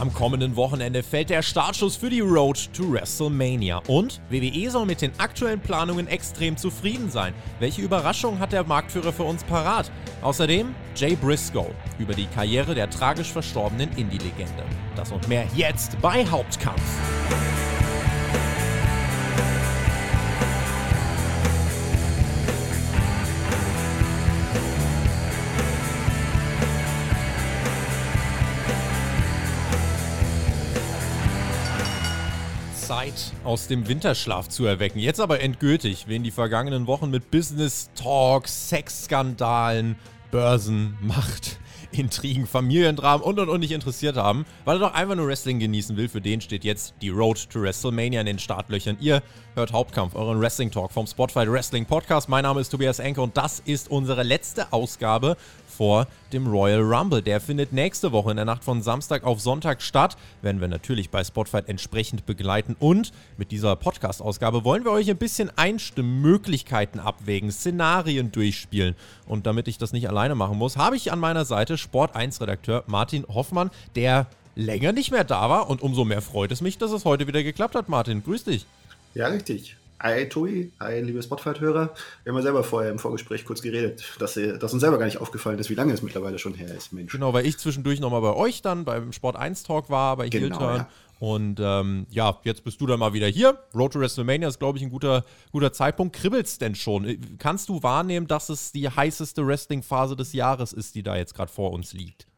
Am kommenden Wochenende fällt der Startschuss für die Road to WrestleMania. Und WWE soll mit den aktuellen Planungen extrem zufrieden sein. Welche Überraschung hat der Marktführer für uns parat? Außerdem Jay Briscoe über die Karriere der tragisch verstorbenen Indie-Legende. Das und mehr jetzt bei Hauptkampf. Aus dem Winterschlaf zu erwecken. Jetzt aber endgültig, wen die vergangenen Wochen mit Business Talks, Sexskandalen, Börsen, Macht, Intrigen, Familiendramen und und und nicht interessiert haben, weil er doch einfach nur Wrestling genießen will. Für den steht jetzt die Road to WrestleMania in den Startlöchern. Ihr hört Hauptkampf, euren Wrestling Talk vom Spotify Wrestling Podcast. Mein Name ist Tobias Enke und das ist unsere letzte Ausgabe vor dem Royal Rumble. Der findet nächste Woche in der Nacht von Samstag auf Sonntag statt. Werden wir natürlich bei Spotify entsprechend begleiten. Und mit dieser Podcast-Ausgabe wollen wir euch ein bisschen Einstimmmöglichkeiten abwägen, Szenarien durchspielen. Und damit ich das nicht alleine machen muss, habe ich an meiner Seite Sport 1-Redakteur Martin Hoffmann, der länger nicht mehr da war. Und umso mehr freut es mich, dass es heute wieder geklappt hat. Martin, grüß dich. Ja, richtig. Hi Tobi, hi liebe Spotify-Hörer. Wir haben ja selber vorher im Vorgespräch kurz geredet, dass, dass, uns selber gar nicht aufgefallen ist, wie lange es mittlerweile schon her ist, Mensch. Genau, weil ich zwischendurch nochmal bei euch dann beim Sport 1 Talk war, bei genau, Heel Ja. Und ähm, ja, jetzt bist du dann mal wieder hier. Road to WrestleMania ist, glaube ich, ein guter, guter Zeitpunkt. Kribbelt's denn schon? Kannst du wahrnehmen, dass es die heißeste Wrestling-Phase des Jahres ist, die da jetzt gerade vor uns liegt?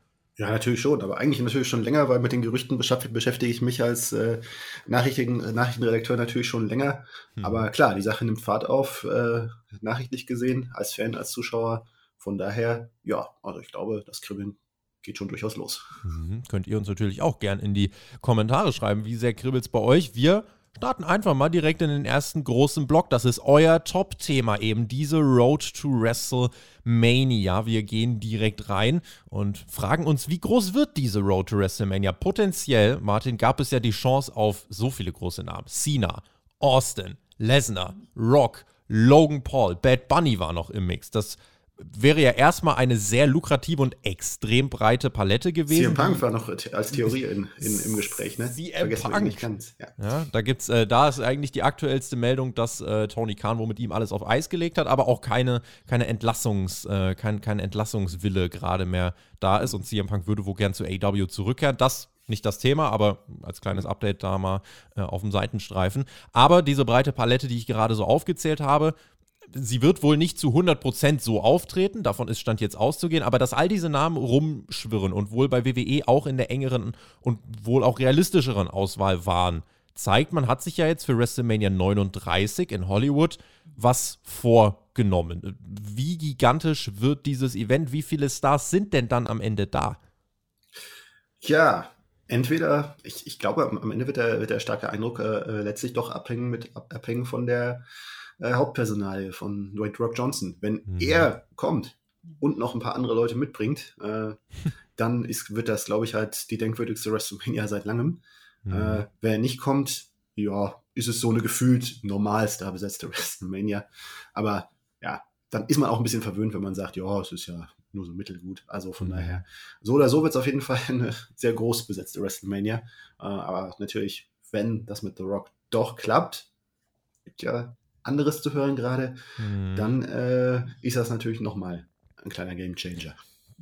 Ja, natürlich schon, aber eigentlich natürlich schon länger, weil mit den Gerüchten beschäftige ich mich als äh, Nachrichten, äh, Nachrichtenredakteur natürlich schon länger. Mhm. Aber klar, die Sache nimmt Fahrt auf, äh, nachrichtlich gesehen, als Fan, als Zuschauer. Von daher, ja, also ich glaube, das Kribbeln geht schon durchaus los. Mhm. Könnt ihr uns natürlich auch gern in die Kommentare schreiben, wie sehr kribbelt es bei euch. Wir starten einfach mal direkt in den ersten großen Block. Das ist euer Top-Thema eben, diese Road to WrestleMania. Wir gehen direkt rein und fragen uns, wie groß wird diese Road to WrestleMania? Potenziell, Martin, gab es ja die Chance auf so viele große Namen. Cena, Austin, Lesnar, Rock, Logan Paul, Bad Bunny war noch im Mix. Das wäre ja erstmal eine sehr lukrative und extrem breite Palette gewesen. CM Punk war noch als Theorie in, in, im Gespräch, ne? CM Punk. Nicht ganz. Ja. ja. da gibt's, äh, da ist eigentlich die aktuellste Meldung, dass äh, Tony Khan wo mit ihm alles auf Eis gelegt hat, aber auch keine, keine Entlassungs, äh, kein, kein Entlassungswille gerade mehr da ist und CM Punk würde wohl gern zu AW zurückkehren. Das nicht das Thema, aber als kleines Update da mal äh, auf dem Seitenstreifen. Aber diese breite Palette, die ich gerade so aufgezählt habe, sie wird wohl nicht zu 100% so auftreten, davon ist Stand jetzt auszugehen, aber dass all diese Namen rumschwirren und wohl bei WWE auch in der engeren und wohl auch realistischeren Auswahl waren, zeigt, man hat sich ja jetzt für WrestleMania 39 in Hollywood was vorgenommen. Wie gigantisch wird dieses Event? Wie viele Stars sind denn dann am Ende da? Ja, entweder, ich, ich glaube, am Ende wird der, wird der starke Eindruck äh, letztlich doch abhängen, mit, abhängen von der äh, Hauptpersonalie von Dwayne Rock Johnson. Wenn mhm. er kommt und noch ein paar andere Leute mitbringt, äh, dann ist, wird das, glaube ich, halt die denkwürdigste WrestleMania seit langem. Mhm. Äh, wer nicht kommt, ja, ist es so eine gefühlt normalster besetzte WrestleMania. Aber ja, dann ist man auch ein bisschen verwöhnt, wenn man sagt, ja, es ist ja nur so mittelgut. Also von mhm. daher, so oder so wird es auf jeden Fall eine sehr groß besetzte WrestleMania. Äh, aber natürlich, wenn das mit The Rock doch klappt, gibt ja anderes zu hören gerade, mhm. dann äh, ist das natürlich nochmal ein kleiner Gamechanger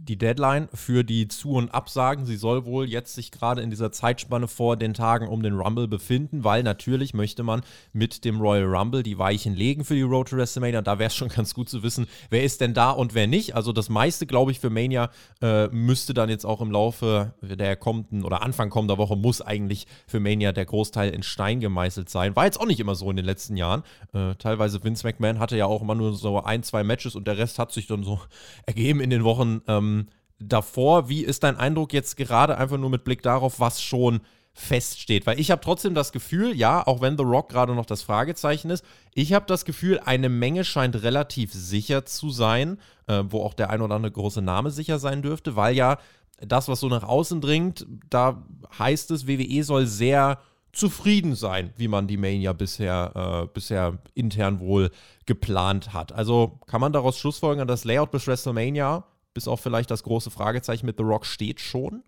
die Deadline für die Zu- und Absagen. Sie soll wohl jetzt sich gerade in dieser Zeitspanne vor den Tagen um den Rumble befinden, weil natürlich möchte man mit dem Royal Rumble die Weichen legen für die Road to WrestleMania. Da wäre es schon ganz gut zu wissen, wer ist denn da und wer nicht. Also das meiste, glaube ich, für Mania äh, müsste dann jetzt auch im Laufe der kommenden oder Anfang kommender Woche muss eigentlich für Mania der Großteil in Stein gemeißelt sein. War jetzt auch nicht immer so in den letzten Jahren. Äh, teilweise Vince McMahon hatte ja auch immer nur so ein, zwei Matches und der Rest hat sich dann so ergeben in den Wochen. Ähm, ähm, davor. Wie ist dein Eindruck jetzt gerade einfach nur mit Blick darauf, was schon feststeht? Weil ich habe trotzdem das Gefühl, ja, auch wenn The Rock gerade noch das Fragezeichen ist, ich habe das Gefühl, eine Menge scheint relativ sicher zu sein, äh, wo auch der ein oder andere große Name sicher sein dürfte, weil ja das, was so nach außen dringt, da heißt es, WWE soll sehr zufrieden sein, wie man die Mania bisher, äh, bisher intern wohl geplant hat. Also kann man daraus schlussfolgern, das Layout bis WrestleMania bis auf vielleicht das große Fragezeichen mit The Rock steht schon?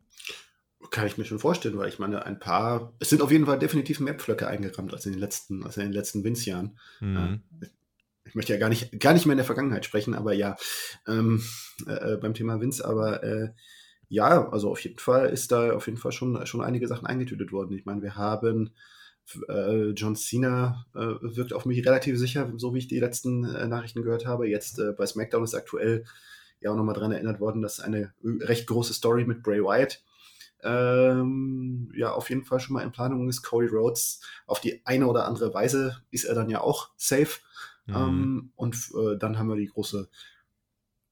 kann ich mir schon vorstellen, weil ich meine, ein paar, es sind auf jeden Fall definitiv mehr Pflöcke eingerammt als in den letzten, als in den letzten Vince-Jahren. Mhm. ich möchte ja gar nicht, gar nicht mehr in der Vergangenheit sprechen, aber ja, ähm, äh, beim Thema Vince, aber äh, ja, also auf jeden Fall ist da auf jeden Fall schon, schon einige Sachen eingetütet worden. Ich meine, wir haben äh, John Cena äh, wirkt auf mich relativ sicher, so wie ich die letzten äh, Nachrichten gehört habe. Jetzt äh, bei SmackDown ist aktuell ja auch nochmal daran erinnert worden, dass eine recht große Story mit Bray Wyatt ähm, ja auf jeden Fall schon mal in Planung ist. Cody Rhodes auf die eine oder andere Weise ist er dann ja auch safe. Mhm. Ähm, und äh, dann haben wir die große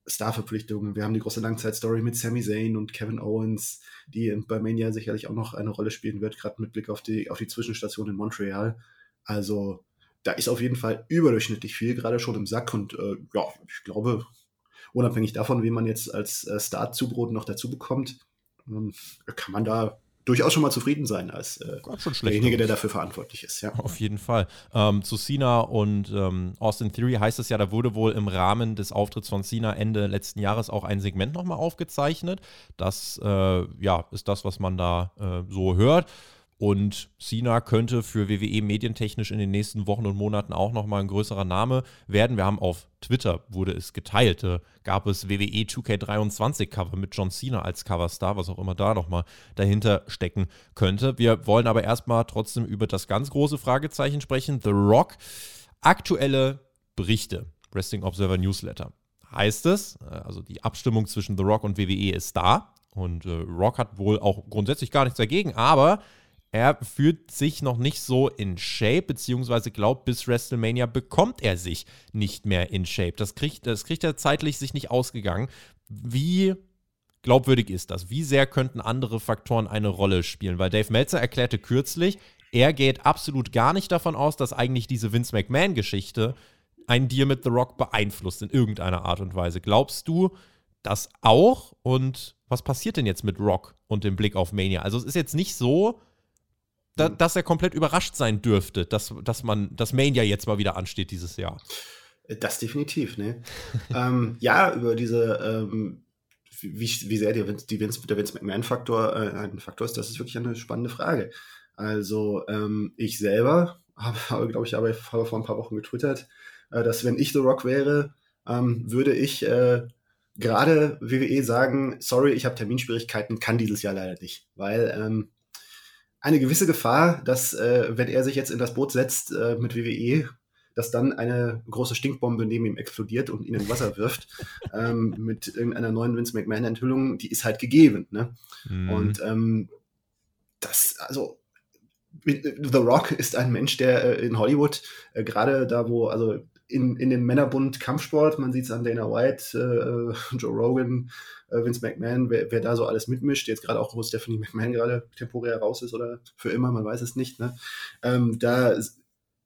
Starverpflichtungen. Wir haben die große Langzeitstory mit Sami Zayn und Kevin Owens, die bei Mania sicherlich auch noch eine Rolle spielen wird, gerade mit Blick auf die, auf die Zwischenstation in Montreal. Also da ist auf jeden Fall überdurchschnittlich viel gerade schon im Sack und äh, ja, ich glaube, unabhängig davon, wie man jetzt als äh, Start-Zubrot noch dazu bekommt, ähm, kann man da durchaus schon mal zufrieden sein als äh, derjenige, der dafür verantwortlich ist. Ja. Auf jeden Fall. Ähm, zu Cena und ähm, Austin Theory heißt es ja, da wurde wohl im Rahmen des Auftritts von Cena Ende letzten Jahres auch ein Segment nochmal aufgezeichnet. Das äh, ja, ist das, was man da äh, so hört. Und Cena könnte für WWE medientechnisch in den nächsten Wochen und Monaten auch nochmal ein größerer Name werden. Wir haben auf Twitter, wurde es geteilt, äh, gab es WWE 2K23 Cover mit John Cena als Coverstar, was auch immer da nochmal dahinter stecken könnte. Wir wollen aber erstmal trotzdem über das ganz große Fragezeichen sprechen. The Rock, aktuelle Berichte, Wrestling Observer Newsletter. Heißt es, äh, also die Abstimmung zwischen The Rock und WWE ist da. Und äh, Rock hat wohl auch grundsätzlich gar nichts dagegen, aber er fühlt sich noch nicht so in Shape, beziehungsweise glaubt, bis WrestleMania bekommt er sich nicht mehr in Shape. Das kriegt, das kriegt er zeitlich sich nicht ausgegangen. Wie glaubwürdig ist das? Wie sehr könnten andere Faktoren eine Rolle spielen? Weil Dave Meltzer erklärte kürzlich, er geht absolut gar nicht davon aus, dass eigentlich diese Vince McMahon-Geschichte einen Deal mit The Rock beeinflusst in irgendeiner Art und Weise. Glaubst du das auch? Und was passiert denn jetzt mit Rock und dem Blick auf Mania? Also es ist jetzt nicht so, da, dass er komplett überrascht sein dürfte, dass, dass man, dass Mania jetzt mal wieder ansteht dieses Jahr. Das definitiv, ne? ähm, ja, über diese, ähm, wie, wie sehr die, die Vince, der Vince McMahon-Faktor äh, ein Faktor ist, das ist wirklich eine spannende Frage. Also, ähm, ich selber habe, glaube ich, habe, habe vor ein paar Wochen getwittert, äh, dass wenn ich The Rock wäre, ähm, würde ich äh, gerade WWE sagen, sorry, ich habe Terminschwierigkeiten, kann dieses Jahr leider nicht, weil ähm, eine gewisse Gefahr, dass, äh, wenn er sich jetzt in das Boot setzt äh, mit WWE, dass dann eine große Stinkbombe neben ihm explodiert und ihn in Wasser wirft, ähm, mit irgendeiner neuen Vince McMahon-Enthüllung, die ist halt gegeben. Ne? Mhm. Und ähm, das, also, The Rock ist ein Mensch, der äh, in Hollywood, äh, gerade da, wo, also in, in dem Männerbund Kampfsport, man sieht es an Dana White, äh, Joe Rogan, äh, Vince McMahon, wer, wer da so alles mitmischt, jetzt gerade auch, wo Stephanie McMahon gerade temporär raus ist oder für immer, man weiß es nicht, ne? Ähm, da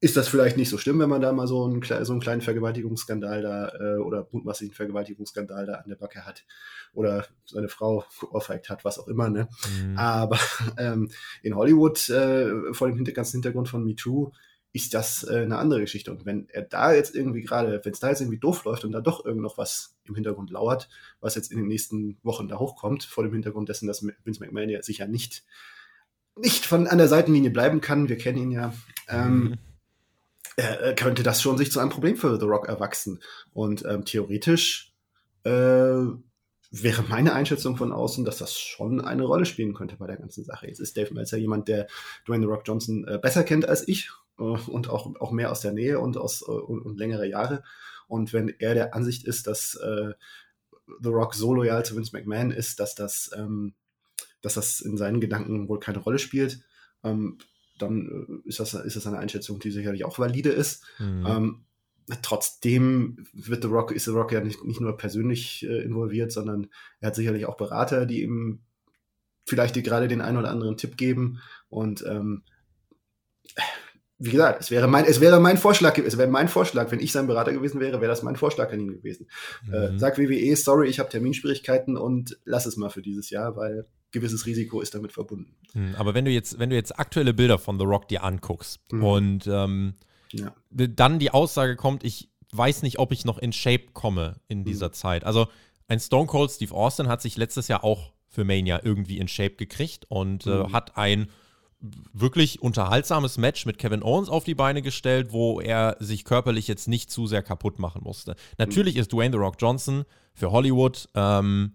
ist das vielleicht nicht so schlimm, wenn man da mal so einen, so einen kleinen Vergewaltigungsskandal da äh, oder mutmaßlichen Vergewaltigungsskandal da an der Backe hat oder seine Frau geohrfeigt hat, was auch immer. Ne? Mhm. Aber ähm, in Hollywood äh, vor dem ganzen Hintergrund von MeToo ist das äh, eine andere Geschichte. Und wenn er da jetzt irgendwie gerade, wenn es da jetzt irgendwie doof läuft und da doch irgend noch was im Hintergrund lauert, was jetzt in den nächsten Wochen da hochkommt, vor dem Hintergrund dessen, dass Vince McMahon ja sicher nicht, nicht von an der Seitenlinie bleiben kann, wir kennen ihn ja, ähm, mhm. äh, könnte das schon sich zu einem Problem für The Rock erwachsen. Und ähm, theoretisch äh, wäre meine Einschätzung von außen, dass das schon eine Rolle spielen könnte bei der ganzen Sache. Jetzt ist Dave Meltzer jemand, der Dwayne The Rock Johnson äh, besser kennt als ich äh, und auch, auch mehr aus der Nähe und aus äh, und, und, längere Jahre. Und wenn er der Ansicht ist, dass äh, The Rock so loyal zu Vince McMahon ist, dass das, ähm, dass das in seinen Gedanken wohl keine Rolle spielt, ähm, dann äh, ist, das, ist das eine Einschätzung, die sicherlich auch valide ist. Mhm. Ähm, trotzdem wird The Rock, ist The Rock ja nicht, nicht nur persönlich äh, involviert, sondern er hat sicherlich auch Berater, die ihm vielleicht die gerade den einen oder anderen Tipp geben. Und ähm, wie gesagt, es wäre mein, es wäre mein Vorschlag, es wäre mein Vorschlag, wenn ich sein Berater gewesen wäre, wäre das mein Vorschlag an ihn gewesen. Äh, mhm. Äh, sag WWE, sorry, ich habe Terminschwierigkeiten und lass es mal für dieses Jahr, weil gewisses Risiko ist damit verbunden. Mhm, aber wenn du jetzt, wenn du jetzt aktuelle Bilder von The Rock dir anguckst mhm. und ähm, ja. dann die Aussage kommt, ich weiß nicht, ob ich noch in Shape komme in mhm. dieser Zeit. Also ein Stone Cold Steve Austin hat sich letztes Jahr auch für Mania irgendwie in Shape gekriegt und äh, mhm. hat ein wirklich unterhaltsames Match mit Kevin Owens auf die Beine gestellt, wo er sich körperlich jetzt nicht zu sehr kaputt machen musste. Natürlich mhm. ist Dwayne The Rock Johnson für Hollywood ähm,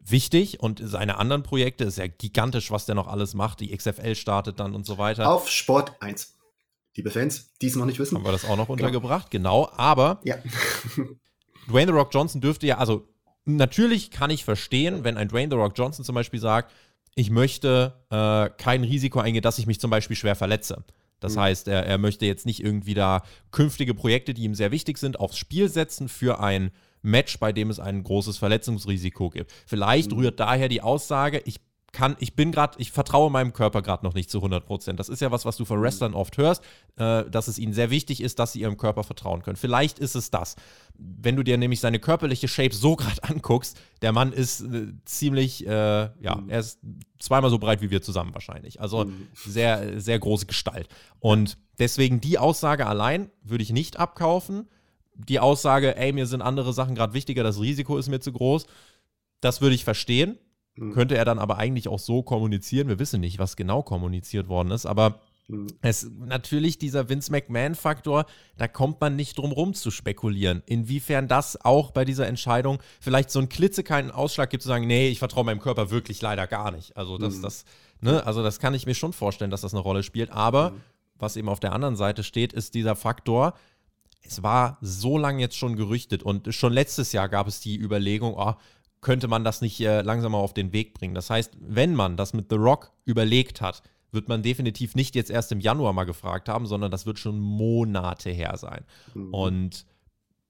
wichtig und seine anderen Projekte ist ja gigantisch, was der noch alles macht. Die XFL startet dann und so weiter. Auf Sport 1. Liebe Fans, die es noch nicht wissen. Haben wir das auch noch genau. untergebracht, genau. Aber ja. Dwayne The Rock Johnson dürfte ja, also natürlich kann ich verstehen, wenn ein Dwayne The Rock Johnson zum Beispiel sagt, ich möchte äh, kein Risiko eingehen, dass ich mich zum Beispiel schwer verletze. Das mhm. heißt, er, er möchte jetzt nicht irgendwie da künftige Projekte, die ihm sehr wichtig sind, aufs Spiel setzen für ein Match, bei dem es ein großes Verletzungsrisiko gibt. Vielleicht mhm. rührt daher die Aussage, ich kann, ich bin gerade, ich vertraue meinem Körper gerade noch nicht zu 100 Prozent. Das ist ja was, was du von mhm. Wrestlern oft hörst, äh, dass es ihnen sehr wichtig ist, dass sie ihrem Körper vertrauen können. Vielleicht ist es das. Wenn du dir nämlich seine körperliche Shape so gerade anguckst, der Mann ist äh, ziemlich, äh, ja, mhm. er ist zweimal so breit wie wir zusammen wahrscheinlich. Also mhm. sehr, sehr große Gestalt. Und deswegen die Aussage allein würde ich nicht abkaufen die Aussage, ey, mir sind andere Sachen gerade wichtiger, das Risiko ist mir zu groß, das würde ich verstehen. Mhm. Könnte er dann aber eigentlich auch so kommunizieren. Wir wissen nicht, was genau kommuniziert worden ist, aber mhm. es natürlich dieser Vince McMahon-Faktor, da kommt man nicht drum rum zu spekulieren. Inwiefern das auch bei dieser Entscheidung vielleicht so einen klitzekeinen Ausschlag gibt, zu sagen, nee, ich vertraue meinem Körper wirklich leider gar nicht. Also das, mhm. das, ne, also das kann ich mir schon vorstellen, dass das eine Rolle spielt. Aber mhm. was eben auf der anderen Seite steht, ist dieser Faktor, es war so lange jetzt schon gerüchtet und schon letztes Jahr gab es die Überlegung, oh, könnte man das nicht äh, langsam mal auf den Weg bringen. Das heißt, wenn man das mit The Rock überlegt hat, wird man definitiv nicht jetzt erst im Januar mal gefragt haben, sondern das wird schon Monate her sein. Mhm. Und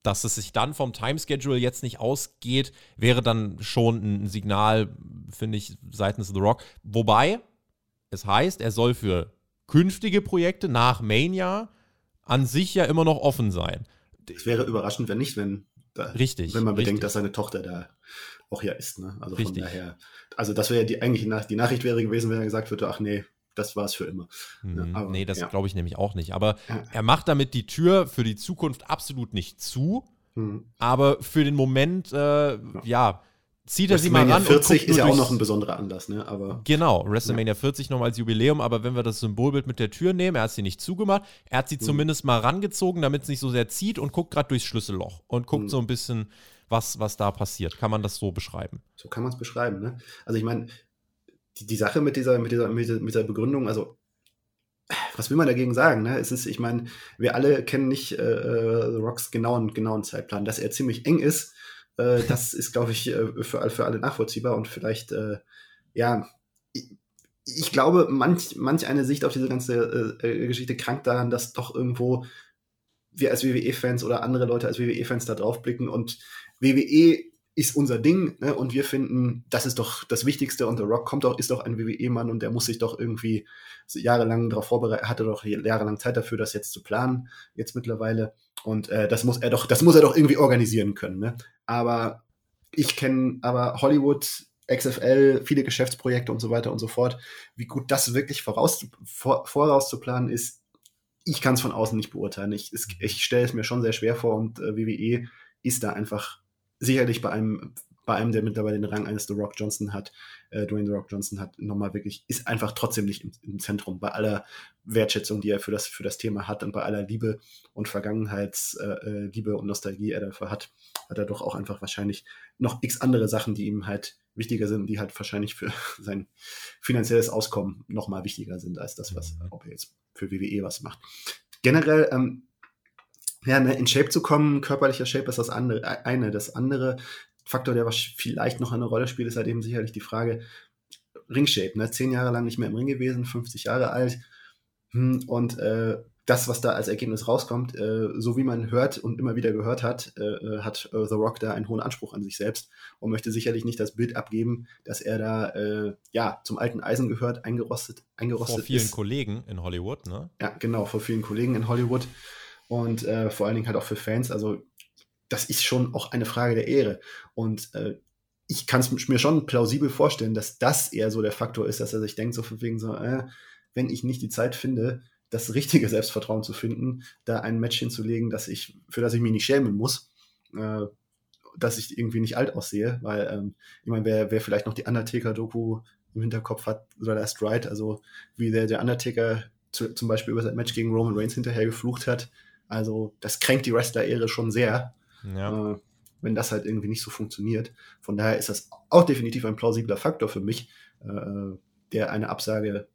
dass es sich dann vom Timeschedule jetzt nicht ausgeht, wäre dann schon ein Signal, finde ich, seitens The Rock. Wobei es heißt, er soll für künftige Projekte nach Mania an sich ja immer noch offen sein. Es wäre überraschend, wenn nicht, wenn, da, richtig, wenn man bedenkt, richtig. dass seine Tochter da auch ja ist. Ne? Also richtig. von daher, also das wäre ja die eigentlich die Nachricht wäre gewesen, wenn er gesagt würde, ach nee, das war es für immer. Mhm. Aber, nee, das ja. glaube ich nämlich auch nicht. Aber ja. er macht damit die Tür für die Zukunft absolut nicht zu. Mhm. Aber für den Moment, äh, ja. ja zieht er sie mal ran. 40 ist ja auch noch ein besonderer Anlass, ne? Aber, genau, WrestleMania ja. 40 nochmal als Jubiläum, aber wenn wir das Symbolbild mit der Tür nehmen, er hat sie nicht zugemacht, er hat sie mhm. zumindest mal rangezogen, damit es nicht so sehr zieht und guckt gerade durchs Schlüsselloch und guckt mhm. so ein bisschen, was, was da passiert. Kann man das so beschreiben? So kann man es beschreiben, ne? Also ich meine, die, die Sache mit dieser, mit dieser, mit dieser Begründung, also was will man dagegen sagen? Ne? Es ist, ich meine, wir alle kennen nicht äh, äh The Rocks genauen, genauen Zeitplan, dass er ziemlich eng ist äh, das ist, glaube ich, äh, für, für alle nachvollziehbar und vielleicht, äh, ja, ich, ich, glaube, manch, manch eine Sicht auf diese ganze äh, äh Geschichte krankt daran, dass doch irgendwo wir als WWE-Fans oder andere Leute als WWE-Fans da drauf blicken und WWE ist unser Ding ne? und wir finden, das ist doch das Wichtigste und The Rock kommt doch, ist doch ein WWE-Mann und der muss sich doch irgendwie jahrelang darauf vorbereiten, hatte doch jahrelang Zeit dafür, das jetzt zu planen, jetzt mittlerweile. Und äh, das muss er doch, das muss er doch irgendwie organisieren können. Ne? Aber ich kenne aber Hollywood, XFL, viele Geschäftsprojekte und so weiter und so fort. Wie gut das wirklich voraus, vor, vorauszuplanen ist, ich kann es von außen nicht beurteilen. Ich, ich stelle es mir schon sehr schwer vor und äh, WWE ist da einfach sicherlich bei einem, bei einem, der mittlerweile den Rang eines The Rock Johnson hat, äh, Dwayne The Rock Johnson hat, nochmal wirklich, ist einfach trotzdem nicht im, im, Zentrum, bei aller Wertschätzung, die er für das, für das Thema hat und bei aller Liebe und Vergangenheitsliebe äh, äh und Nostalgie er dafür hat, hat er doch auch einfach wahrscheinlich noch x andere Sachen, die ihm halt wichtiger sind, die halt wahrscheinlich für sein finanzielles Auskommen nochmal wichtiger sind als das, was, ob er jetzt für WWE was macht. Generell, ähm, ja, ne, in Shape zu kommen, körperlicher Shape ist das andere, eine. Das andere Faktor, der vielleicht noch eine Rolle spielt, ist halt eben sicherlich die Frage Ringshape. Ne? Zehn Jahre lang nicht mehr im Ring gewesen, 50 Jahre alt. Hm, und äh, das, was da als Ergebnis rauskommt, äh, so wie man hört und immer wieder gehört hat, äh, äh hat äh, The Rock da einen hohen Anspruch an sich selbst und möchte sicherlich nicht das Bild abgeben, dass er da äh, ja zum alten Eisen gehört, eingerostet, eingerostet Vor vielen ist. Kollegen in Hollywood, ne? Ja, genau, vor vielen Kollegen in Hollywood und äh, vor allen Dingen halt auch für Fans. Also das ist schon auch eine Frage der Ehre. Und äh, ich kann es mir schon plausibel vorstellen, dass das eher so der Faktor ist, dass er sich denkt, so von wegen so, äh, wenn ich nicht die Zeit finde, das richtige Selbstvertrauen zu finden, da ein Match hinzulegen, dass ich, für das ich mich nicht schämen muss, äh, dass ich irgendwie nicht alt aussehe, weil ähm, ich meine, wer, wer vielleicht noch die Undertaker-Doku im Hinterkopf hat, oder der Stride, also wie der, der Undertaker zu, zum Beispiel über sein Match gegen Roman Reigns hinterher geflucht hat, also das kränkt die Wrestler-Ehre schon sehr. Ja. Äh, wenn das halt irgendwie nicht so funktioniert. Von daher ist das auch definitiv ein plausibler Faktor für mich, äh, der eine Absage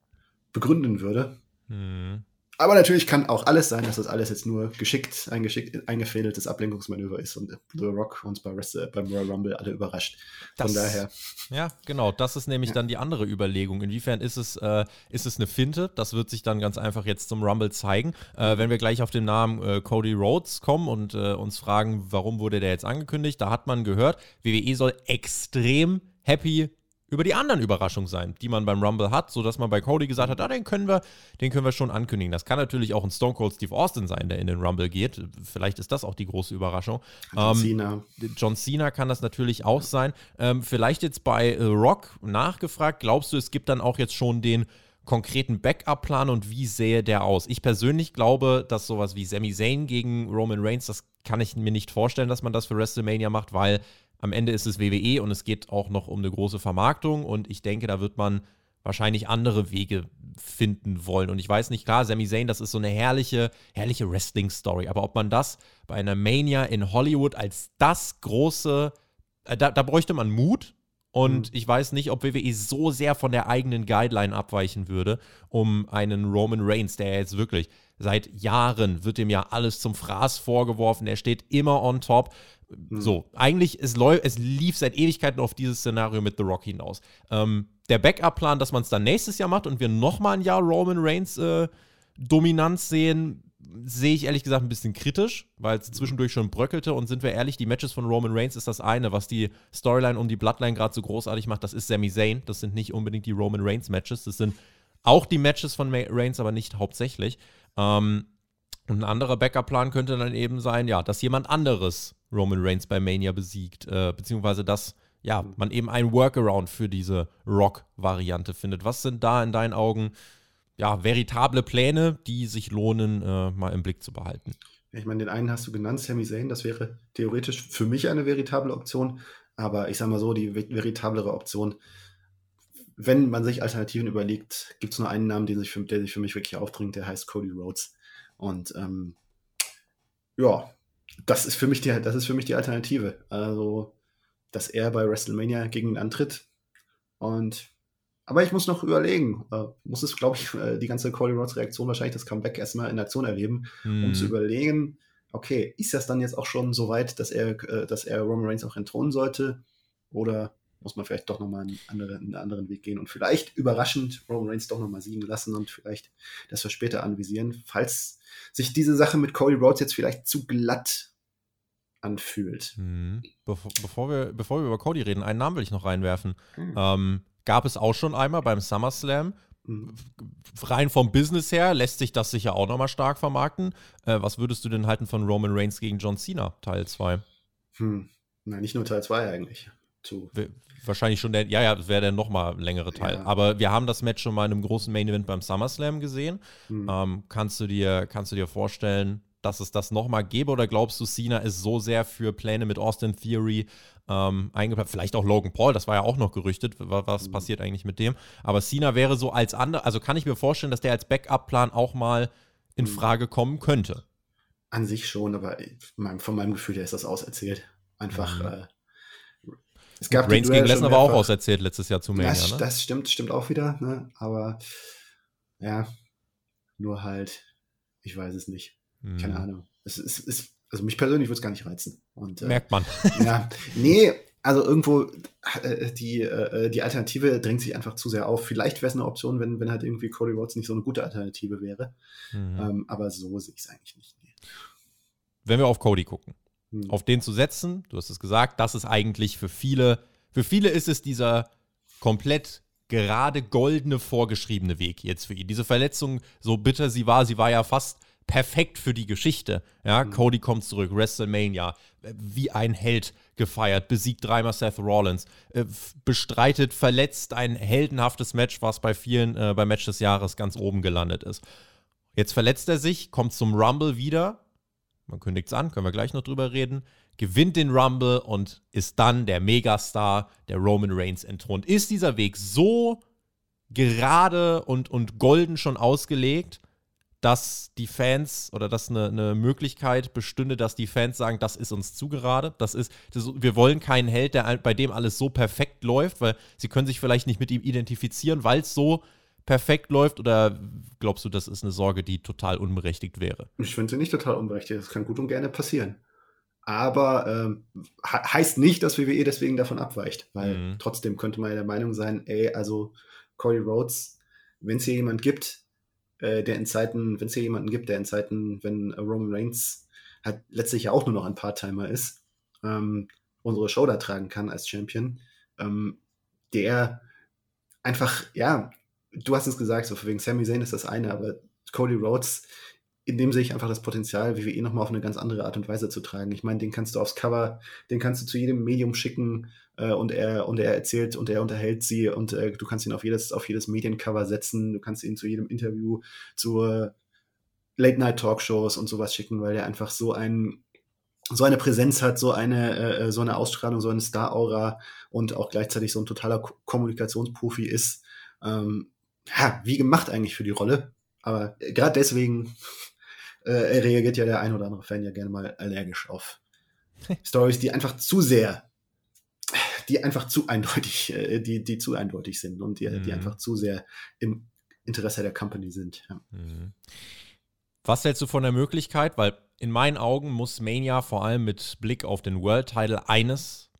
begründen würde. Mhm. Aber natürlich kann auch alles sein, dass das alles jetzt nur geschickt, ein geschickt eingefädeltes Ablenkungsmanöver ist und The Rock uns bei Wrestle, beim Royal Rumble alle überrascht. Von das, daher. Ja, genau. Das ist nämlich ja. dann die andere Überlegung. Inwiefern ist es, äh, ist es eine Finte? Das wird sich dann ganz einfach jetzt zum Rumble zeigen. Äh, wenn wir gleich auf den Namen äh, Cody Rhodes kommen und äh, uns fragen, warum wurde der jetzt angekündigt, da hat man gehört, WWE soll extrem happy über die anderen Überraschungen sein, die man beim Rumble hat, sodass man bei Cody gesagt hat, ah, den können wir, den können wir schon ankündigen. Das kann natürlich auch ein Stone Cold Steve Austin sein, der in den Rumble geht. Vielleicht ist das auch die große Überraschung. John ähm, Cena. John Cena kann das natürlich auch sein. Ähm, vielleicht jetzt bei äh, Rock nachgefragt, glaubst du, es gibt dann auch jetzt schon den konkreten Backup-Plan und wie sähe der aus? Ich persönlich glaube, dass sowas wie Sami Zayn gegen Roman Reigns, das kann ich mir nicht vorstellen, dass man das für WrestleMania macht, weil am Ende ist es WWE und es geht auch noch um eine große Vermarktung und ich denke, da wird man wahrscheinlich andere Wege finden wollen. Und ich weiß nicht, klar, Sami Zayn, das ist so eine herrliche, herrliche Wrestling-Story. Aber ob man das bei einer Mania in Hollywood als das große, äh, da, da, bräuchte man Mut. Und mhm. ich weiß nicht, ob WWE so sehr von der eigenen Guideline abweichen würde, um einen Roman Reigns, der jetzt wirklich seit Jahren wird ihm ja alles zum Fraß vorgeworfen, er steht immer on top. Mhm. So, eigentlich, es, es lief seit Ewigkeiten auf dieses Szenario mit The Rock hinaus. Ähm, der Backup-Plan, dass man es dann nächstes Jahr macht und wir nochmal ein Jahr Roman Reigns äh, Dominanz sehen, sehe ich ehrlich gesagt ein bisschen kritisch, weil es zwischendurch schon bröckelte. Und sind wir ehrlich, die Matches von Roman Reigns ist das eine, was die Storyline um die Bloodline gerade so großartig macht. Das ist Sami Zayn. Das sind nicht unbedingt die Roman Reigns Matches. Das sind auch die Matches von Reigns, aber nicht hauptsächlich. Ähm, und ein anderer Backup-Plan könnte dann eben sein, ja, dass jemand anderes Roman Reigns bei Mania besiegt, äh, beziehungsweise dass ja, man eben ein Workaround für diese Rock-Variante findet. Was sind da in deinen Augen ja, veritable Pläne, die sich lohnen, äh, mal im Blick zu behalten? Ich meine, den einen hast du genannt, Sami Zayn, das wäre theoretisch für mich eine veritable Option, aber ich sage mal so, die veritablere Option, wenn man sich Alternativen überlegt, gibt es nur einen Namen, den sich für, der sich für mich wirklich aufdringt, der heißt Cody Rhodes. Und ähm, ja, das ist für mich die, das ist für mich die Alternative. Also, dass er bei WrestleMania gegen ihn antritt. Und aber ich muss noch überlegen, äh, muss es, glaube ich, äh, die ganze Cody Rhodes Reaktion wahrscheinlich das Comeback erstmal in Aktion erleben, mhm. um zu überlegen, okay, ist das dann jetzt auch schon so weit, dass er, äh, dass er Roman Reigns auch entthronen sollte? Oder muss man vielleicht doch nochmal einen anderen, einen anderen Weg gehen und vielleicht überraschend Roman Reigns doch nochmal siegen lassen und vielleicht das wir später anvisieren, falls sich diese Sache mit Cody Rhodes jetzt vielleicht zu glatt anfühlt. Mhm. Bevor, bevor, wir, bevor wir über Cody reden, einen Namen will ich noch reinwerfen. Mhm. Ähm, gab es auch schon einmal beim SummerSlam. Mhm. Rein vom Business her lässt sich das sicher auch nochmal stark vermarkten. Äh, was würdest du denn halten von Roman Reigns gegen John Cena, Teil 2? Hm. Nein, nicht nur Teil 2 eigentlich. Zu. Wahrscheinlich schon der, ja, ja, das wäre der nochmal längere Teil. Ja. Aber wir haben das Match schon mal in einem großen Main Event beim SummerSlam gesehen. Mhm. Ähm, kannst, du dir, kannst du dir vorstellen, dass es das nochmal gäbe oder glaubst du, Cena ist so sehr für Pläne mit Austin Theory ähm, eingeplant? Vielleicht auch Logan Paul, das war ja auch noch gerüchtet. Was mhm. passiert eigentlich mit dem? Aber Cena wäre so als andere, also kann ich mir vorstellen, dass der als Backup-Plan auch mal in mhm. Frage kommen könnte. An sich schon, aber von meinem Gefühl her ist das auserzählt. Einfach. Mhm. Äh, es gab Reigns gegen Lesnar war auch auserzählt letztes Jahr zu Mania, das, ne? Das stimmt, stimmt auch wieder, ne? Aber ja, nur halt, ich weiß es nicht. Keine Ahnung. Es ist, ist, also mich persönlich würde es gar nicht reizen. Und, äh, Merkt man. ja, nee, also irgendwo äh, die, äh, die Alternative drängt sich einfach zu sehr auf. Vielleicht wäre es eine Option, wenn, wenn halt irgendwie Cody Rhodes nicht so eine gute Alternative wäre. Mhm. Ähm, aber so sehe ich es eigentlich nicht. Nee. Wenn wir auf Cody gucken, hm. auf den zu setzen. Du hast es gesagt, das ist eigentlich für viele, für viele ist es dieser komplett gerade goldene vorgeschriebene Weg jetzt für ihn. Diese Verletzung, so bitter sie war, sie war ja fast perfekt für die Geschichte. Ja, mhm. Cody kommt zurück, WrestleMania, wie ein Held gefeiert, besiegt dreimal Seth Rollins, äh, bestreitet verletzt ein heldenhaftes Match, was bei vielen äh, beim Match des Jahres ganz oben gelandet ist. Jetzt verletzt er sich, kommt zum Rumble wieder, man kündigt es an, können wir gleich noch drüber reden, gewinnt den Rumble und ist dann der Megastar, der Roman Reigns entthront. Ist dieser Weg so gerade und, und golden schon ausgelegt, dass die Fans oder dass eine, eine Möglichkeit bestünde, dass die Fans sagen, das ist uns zu gerade. Das ist, das, wir wollen keinen Held, der, bei dem alles so perfekt läuft, weil sie können sich vielleicht nicht mit ihm identifizieren, weil es so perfekt läuft? Oder glaubst du, das ist eine Sorge, die total unberechtigt wäre? Ich finde sie nicht total unberechtigt. Das kann gut und gerne passieren. Aber ähm, heißt nicht, dass WWE deswegen davon abweicht, weil mhm. trotzdem könnte man ja der Meinung sein, ey, also Cody Rhodes, wenn es hier jemand gibt, äh, der in Zeiten, wenn es hier jemanden gibt, der in Zeiten, wenn Roman Reigns halt letztlich ja auch nur noch ein Part-Timer ist, ähm, unsere Show da tragen kann als Champion, ähm, der einfach, ja, du hast es gesagt, so wegen Sami Zayn ist das eine, aber Cody Rhodes, in dem sehe ich einfach das Potenzial, WWE nochmal auf eine ganz andere Art und Weise zu tragen. Ich meine, den kannst du aufs Cover, den kannst du zu jedem Medium schicken äh, und, er, und er erzählt und er unterhält sie und äh, du kannst ihn auf jedes, auf jedes Mediencover setzen, du kannst ihn zu jedem Interview, zu Late-Night-Talkshows und sowas schicken, weil er einfach so ein so eine Präsenz hat, so eine, äh, äh so eine Ausstrahlung, so eine Star-Aura und auch gleichzeitig so ein totaler Ko Kommunikationsprofi ist. Ähm, ja, wie gemacht eigentlich für die Rolle. Aber gerade deswegen äh, reagiert ja der ein oder andere Fan ja gerne mal allergisch auf Stories, die einfach zu sehr, die einfach zu eindeutig, äh, die, die zu eindeutig sind und die, mhm. die einfach zu sehr im Interesse der Company sind. Ja. Mhm. Was hältst du von der Möglichkeit, weil in meinen Augen muss Mania vor allem mit Blick auf den World Title eines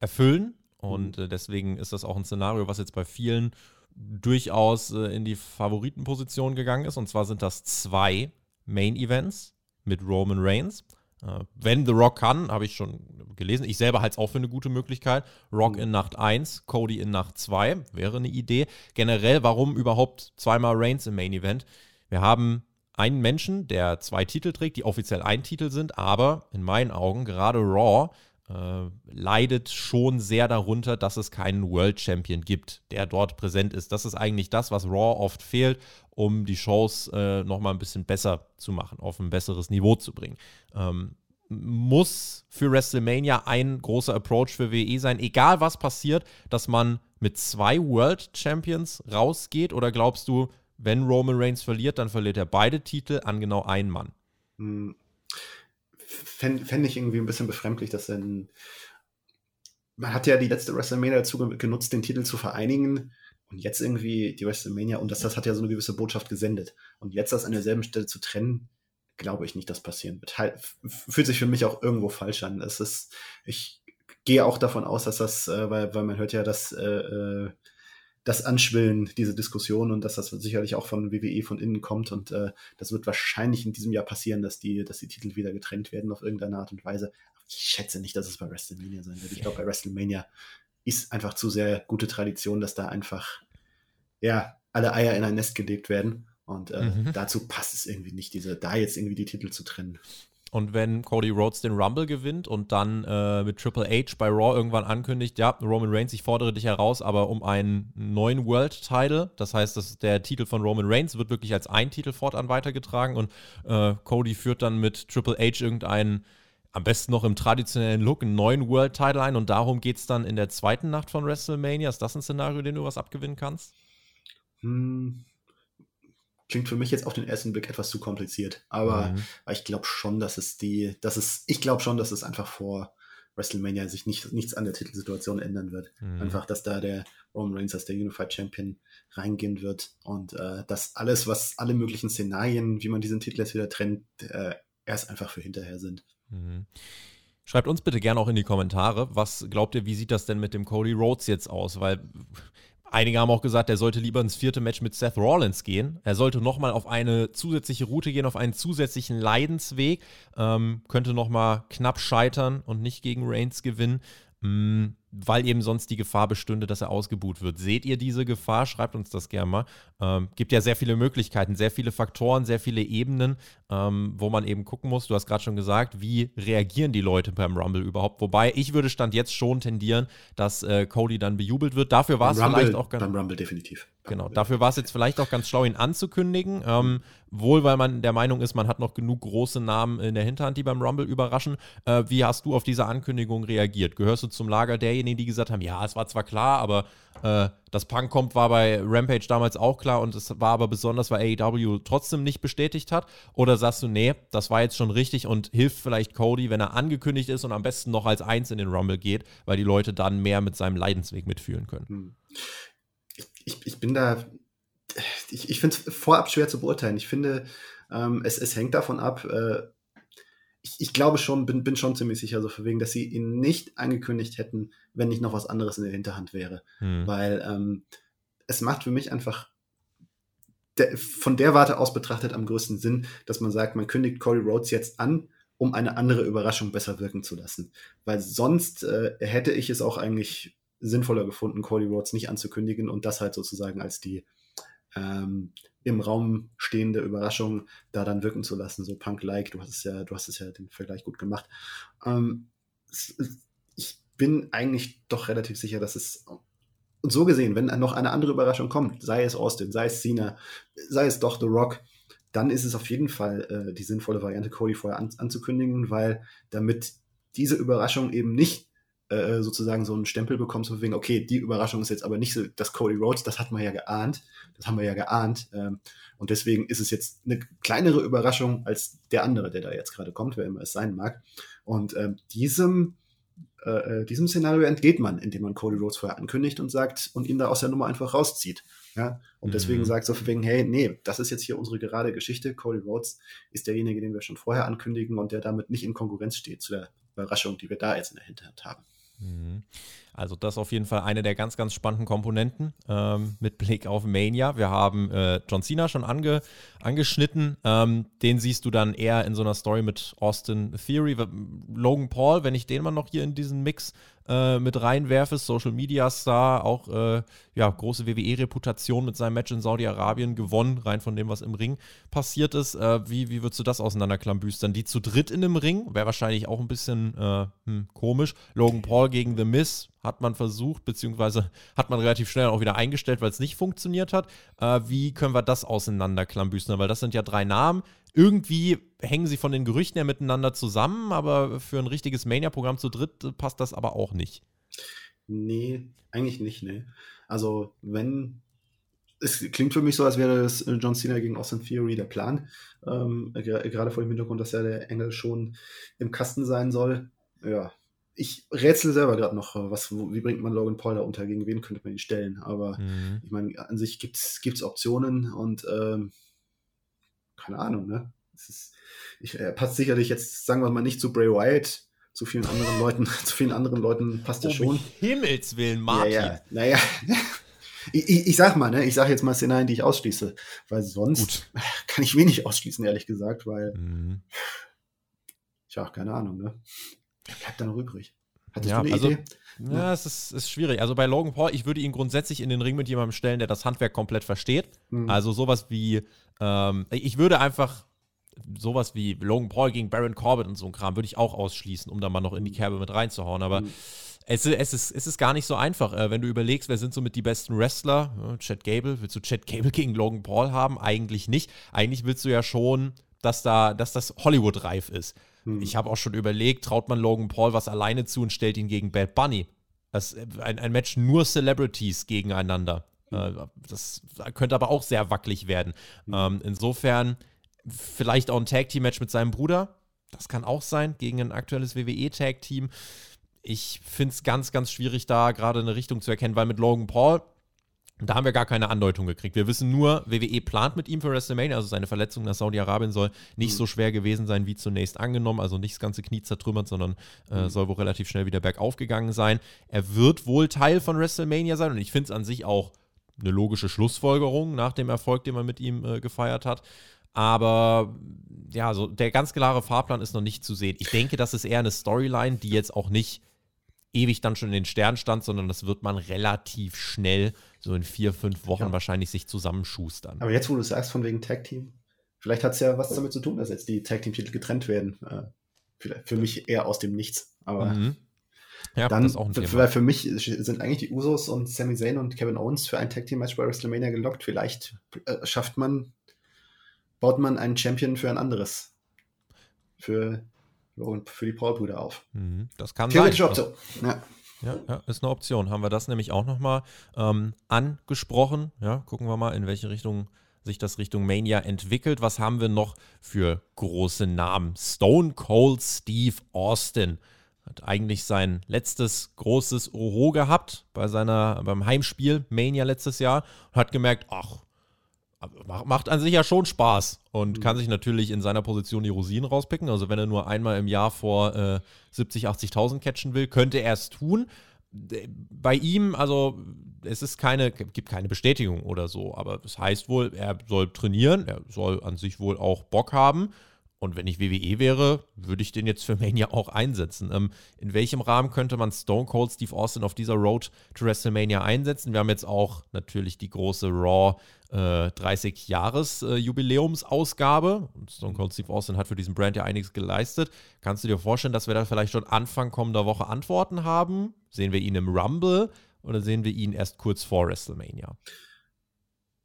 erfüllen und mhm. äh, deswegen ist das auch ein Szenario, was jetzt bei vielen durchaus äh, in die Favoritenposition gegangen ist. Und zwar sind das zwei Main Events mit Roman Reigns. Äh, wenn The Rock kann, habe ich schon gelesen. Ich selber halte es auch für eine gute Möglichkeit. Rock in Nacht 1, Cody in Nacht 2 wäre eine Idee. Generell, warum überhaupt zweimal Reigns im Main Event? Wir haben einen Menschen, der zwei Titel trägt, die offiziell ein Titel sind, aber in meinen Augen gerade Raw äh, leidet schon sehr darunter, dass es keinen World Champion gibt, der dort präsent ist. Das ist eigentlich das, was Raw oft fehlt, um die Shows äh, nochmal ein bisschen besser zu machen, auf ein besseres Niveau zu bringen. Ähm, muss für WrestleMania ein großer Approach für WE sein, egal was passiert, dass man mit zwei World Champions rausgeht? Oder glaubst du, wenn Roman Reigns verliert, dann verliert er beide Titel an genau einen Mann? Fände fänd ich irgendwie ein bisschen befremdlich, dass dann. Man hat ja die letzte WrestleMania dazu genutzt, den Titel zu vereinigen. Und jetzt irgendwie die WrestleMania, und das, das hat ja so eine gewisse Botschaft gesendet. Und jetzt das an derselben Stelle zu trennen, glaube ich nicht, dass passieren wird. Halt, fühlt sich für mich auch irgendwo falsch an. Es ist, ich gehe auch davon aus, dass das, äh, weil, weil man hört ja, dass äh, äh das Anschwillen, diese Diskussion und dass das sicherlich auch von WWE von innen kommt und äh, das wird wahrscheinlich in diesem Jahr passieren, dass die, dass die Titel wieder getrennt werden auf irgendeine Art und Weise. Ich schätze nicht, dass es bei WrestleMania sein wird. Ich glaube, bei WrestleMania ist einfach zu sehr gute Tradition, dass da einfach ja alle Eier in ein Nest gelegt werden und äh, mhm. dazu passt es irgendwie nicht, diese da jetzt irgendwie die Titel zu trennen. Und wenn Cody Rhodes den Rumble gewinnt und dann äh, mit Triple H bei Raw irgendwann ankündigt, ja, Roman Reigns, ich fordere dich heraus, aber um einen neuen World Title, das heißt, dass der Titel von Roman Reigns wird wirklich als ein Titel fortan weitergetragen und äh, Cody führt dann mit Triple H irgendeinen, am besten noch im traditionellen Look, einen neuen World Title ein und darum geht es dann in der zweiten Nacht von WrestleMania. Ist das ein Szenario, den du was abgewinnen kannst? Hm, klingt für mich jetzt auf den ersten Blick etwas zu kompliziert. Aber mhm. ich glaube schon, dass es die, dass es, ich glaube schon, dass es einfach vor WrestleMania sich nicht, nichts an der Titelsituation ändern wird. Mhm. Einfach, dass da der Roman Reigns als der Unified Champion reingehen wird und äh, dass alles, was alle möglichen Szenarien, wie man diesen Titel jetzt wieder trennt, äh, erst einfach für hinterher sind. Mhm. Schreibt uns bitte gerne auch in die Kommentare, was glaubt ihr, wie sieht das denn mit dem Cody Rhodes jetzt aus? Weil Einige haben auch gesagt, er sollte lieber ins vierte Match mit Seth Rollins gehen. Er sollte nochmal auf eine zusätzliche Route gehen, auf einen zusätzlichen Leidensweg. Ähm, könnte nochmal knapp scheitern und nicht gegen Reigns gewinnen. Mm, weil eben sonst die Gefahr bestünde, dass er ausgebuht wird. Seht ihr diese Gefahr? Schreibt uns das gerne mal. Ähm, gibt ja sehr viele Möglichkeiten, sehr viele Faktoren, sehr viele Ebenen, ähm, wo man eben gucken muss. Du hast gerade schon gesagt, wie reagieren die Leute beim Rumble überhaupt? Wobei ich würde Stand jetzt schon tendieren, dass äh, Cody dann bejubelt wird. Dafür war es vielleicht auch ganz. Beim Rumble definitiv. Genau, dafür war es jetzt vielleicht auch ganz schlau, ihn anzukündigen. Ähm, wohl, weil man der Meinung ist, man hat noch genug große Namen in der Hinterhand, die beim Rumble überraschen. Äh, wie hast du auf diese Ankündigung reagiert? Gehörst du zum Lager derjenigen, die gesagt haben, ja, es war zwar klar, aber äh, dass Punk kommt, war bei Rampage damals auch klar und es war aber besonders, weil AEW trotzdem nicht bestätigt hat? Oder sagst du, nee, das war jetzt schon richtig und hilft vielleicht Cody, wenn er angekündigt ist und am besten noch als Eins in den Rumble geht, weil die Leute dann mehr mit seinem Leidensweg mitfühlen können? Hm ich, ich bin da, ich, ich finde es vorab schwer zu beurteilen. Ich finde, ähm, es, es hängt davon ab, äh, ich, ich, glaube schon, bin, bin schon ziemlich sicher, so für wegen, dass sie ihn nicht angekündigt hätten, wenn nicht noch was anderes in der Hinterhand wäre. Hm. Weil ähm, es macht für mich einfach der, von der Warte aus betrachtet am größten Sinn, dass man sagt, man kündigt Cody Rhodes jetzt an, um eine andere Überraschung besser wirken zu lassen. Weil sonst äh, hätte ich es auch eigentlich sinnvoller gefunden, Cody Rhodes nicht anzukündigen und das halt sozusagen als die ähm, im Raum stehende Überraschung da dann wirken zu lassen, so Punk-like. Du hast es ja, du hast es ja den Vergleich gut gemacht. Ähm, ich bin eigentlich doch relativ sicher, dass es und so gesehen, wenn noch eine andere Überraschung kommt, sei es Austin, sei es Cena, sei es doch The Rock, dann ist es auf jeden Fall äh, die sinnvolle Variante, Cody vorher an, anzukündigen, weil damit diese Überraschung eben nicht äh, sozusagen so einen Stempel bekommst, von wegen, okay, die Überraschung ist jetzt aber nicht so, das Cody Rhodes, das hat man ja geahnt, das haben wir ja geahnt. Ähm, und deswegen ist es jetzt eine kleinere Überraschung als der andere, der da jetzt gerade kommt, wer immer es sein mag. Und ähm, diesem, äh, äh, diesem Szenario entgeht man, indem man Cody Rhodes vorher ankündigt und sagt und ihn da aus der Nummer einfach rauszieht. Ja, und mhm. deswegen sagt so von wegen, hey, nee, das ist jetzt hier unsere gerade Geschichte. Cody Rhodes ist derjenige, den wir schon vorher ankündigen und der damit nicht in Konkurrenz steht zu der Überraschung, die wir da jetzt in der Hinterhand haben. Mhm. Also das ist auf jeden Fall eine der ganz, ganz spannenden Komponenten ähm, mit Blick auf Mania. Wir haben äh, John Cena schon ange, angeschnitten. Ähm, den siehst du dann eher in so einer Story mit Austin Theory. Logan Paul, wenn ich den mal noch hier in diesen Mix äh, mit reinwerfest. Social Media Star, auch äh, ja, große WWE-Reputation mit seinem Match in Saudi-Arabien gewonnen, rein von dem, was im Ring passiert ist. Äh, wie, wie würdest du das auseinanderklambüstern? Die zu dritt in dem Ring wäre wahrscheinlich auch ein bisschen äh, hm, komisch. Logan Paul gegen The Miz hat man versucht, beziehungsweise hat man relativ schnell auch wieder eingestellt, weil es nicht funktioniert hat. Äh, wie können wir das auseinanderklambüstern? Weil das sind ja drei Namen. Irgendwie hängen sie von den Gerüchten her miteinander zusammen, aber für ein richtiges Mania-Programm zu dritt passt das aber auch nicht. Nee, eigentlich nicht, nee. Also, wenn. Es klingt für mich so, als wäre das äh, John Cena gegen Austin Theory der Plan. Ähm, gerade vor dem Hintergrund, dass ja der Engel schon im Kasten sein soll. Ja, ich rätsel selber gerade noch, was, wie bringt man Logan Paul da unter, gegen wen könnte man ihn stellen. Aber mhm. ich meine, an sich gibt es Optionen und ähm, keine Ahnung, ne? Es ist, ich, er passt sicherlich jetzt, sagen wir mal, nicht zu Bray Wyatt, zu vielen anderen Leuten, zu vielen anderen Leuten passt er um schon. Himmels Willen, Martin. Ja, ja. Naja, ich, ich, ich, sag mal, ne, ich sag jetzt mal Szenarien, die ich ausschließe, weil sonst Gut. kann ich wenig ausschließen, ehrlich gesagt, weil, mhm. ja, keine Ahnung, ne? Wer bleibt da noch übrig? Hattest ja, du eine also, Idee? Ja, es ist, ist, schwierig. Also bei Logan Paul, ich würde ihn grundsätzlich in den Ring mit jemandem stellen, der das Handwerk komplett versteht. Mhm. Also sowas wie, ähm, ich würde einfach sowas wie Logan Paul gegen Baron Corbett und so ein Kram würde ich auch ausschließen, um da mal noch in die Kerbe mit reinzuhauen. Aber mhm. es, es, ist, es ist gar nicht so einfach. Äh, wenn du überlegst, wer sind so mit die besten Wrestler? Ja, Chad Gable, willst du Chad Gable gegen Logan Paul haben? Eigentlich nicht. Eigentlich willst du ja schon, dass, da, dass das Hollywood-reif ist. Hm. Ich habe auch schon überlegt, traut man Logan Paul was alleine zu und stellt ihn gegen Bad Bunny. Das, ein, ein Match nur Celebrities gegeneinander. Hm. Äh, das könnte aber auch sehr wackelig werden. Hm. Ähm, insofern vielleicht auch ein Tag-Team-Match mit seinem Bruder. Das kann auch sein, gegen ein aktuelles WWE-Tag-Team. Ich finde es ganz, ganz schwierig, da gerade eine Richtung zu erkennen, weil mit Logan Paul da haben wir gar keine Andeutung gekriegt. Wir wissen nur, WWE plant mit ihm für WrestleMania, also seine Verletzung nach Saudi-Arabien soll nicht mhm. so schwer gewesen sein wie zunächst angenommen, also nicht das ganze Knie zertrümmert, sondern äh, mhm. soll wohl relativ schnell wieder bergauf gegangen sein. Er wird wohl Teil von WrestleMania sein und ich finde es an sich auch eine logische Schlussfolgerung nach dem Erfolg, den man mit ihm äh, gefeiert hat. Aber ja, so der ganz klare Fahrplan ist noch nicht zu sehen. Ich denke, das ist eher eine Storyline, die jetzt auch nicht ewig dann schon in den Sternen stand, sondern das wird man relativ schnell, so in vier, fünf Wochen ja. wahrscheinlich sich zusammenschustern. Aber jetzt, wo du sagst, von wegen Tag Team, vielleicht hat es ja was damit zu tun, dass jetzt die Tag Team-Titel getrennt werden. Äh, vielleicht für mich eher aus dem Nichts. Aber mhm. ja, dann, das ist auch ein Thema. Weil für mich sind eigentlich die Usos und Sami Zayn und Kevin Owens für ein Tag Team Match bei WrestleMania gelockt. Vielleicht äh, schafft man, baut man einen Champion für ein anderes. Für für die Paul-Brüder auf. Mhm, das kann Theoretische sein. Option. Ja. Ja, ja, ist eine Option. Haben wir das nämlich auch nochmal ähm, angesprochen. Ja, gucken wir mal, in welche Richtung sich das Richtung Mania entwickelt. Was haben wir noch für große Namen? Stone Cold Steve Austin hat eigentlich sein letztes großes Oho gehabt bei seiner, beim Heimspiel Mania letztes Jahr und hat gemerkt, ach, macht an sich ja schon Spaß und mhm. kann sich natürlich in seiner Position die Rosinen rauspicken. Also wenn er nur einmal im Jahr vor äh, 70, 80.000 catchen will, könnte er es tun. Bei ihm, also es ist keine, gibt keine Bestätigung oder so, aber es das heißt wohl, er soll trainieren, er soll an sich wohl auch Bock haben und wenn ich WWE wäre, würde ich den jetzt für Mania auch einsetzen. Ähm, in welchem Rahmen könnte man Stone Cold Steve Austin auf dieser Road to WrestleMania einsetzen? Wir haben jetzt auch natürlich die große Raw äh, 30-Jahres-Jubiläumsausgabe. Äh, Stone Cold Steve Austin hat für diesen Brand ja einiges geleistet. Kannst du dir vorstellen, dass wir da vielleicht schon Anfang kommender Woche Antworten haben? Sehen wir ihn im Rumble oder sehen wir ihn erst kurz vor WrestleMania?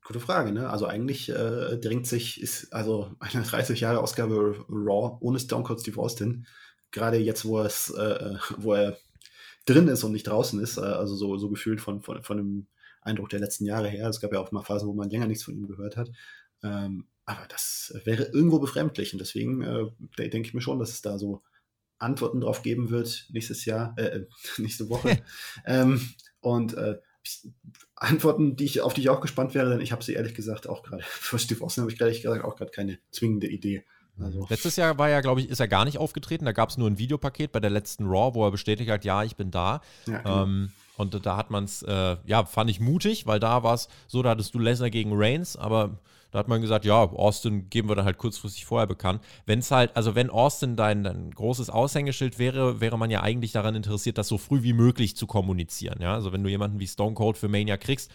Gute Frage, ne? Also eigentlich äh, drängt sich, ist also eine 30 Jahre Ausgabe Raw ohne Stone Cold Steve Austin, gerade jetzt, wo es, äh, wo er drin ist und nicht draußen ist, äh, also so, so gefühlt von, von, von dem Eindruck der letzten Jahre her. Es gab ja auch mal Phasen, wo man länger nichts von ihm gehört hat. Ähm, aber das wäre irgendwo befremdlich und deswegen äh, denke ich mir schon, dass es da so Antworten drauf geben wird nächstes Jahr, äh, äh nächste Woche. ähm, und äh, Antworten, die ich, auf die ich auch gespannt wäre, denn ich habe sie ehrlich gesagt auch gerade, für Steve Austin habe ich ehrlich gesagt auch gerade keine zwingende Idee. Also. Letztes Jahr war ja, glaube ich, ist er gar nicht aufgetreten. Da gab es nur ein Videopaket bei der letzten Raw, wo er bestätigt hat, ja, ich bin da. Ja, genau. ähm, und da hat man es, äh, ja, fand ich mutig, weil da war es so, da hattest du Lesnar gegen Reigns, aber da hat man gesagt, ja, Austin geben wir dann halt kurzfristig vorher bekannt. Wenn es halt, also wenn Austin dein, dein großes Aushängeschild wäre, wäre man ja eigentlich daran interessiert, das so früh wie möglich zu kommunizieren. Ja, also wenn du jemanden wie Stone Cold für Mania kriegst,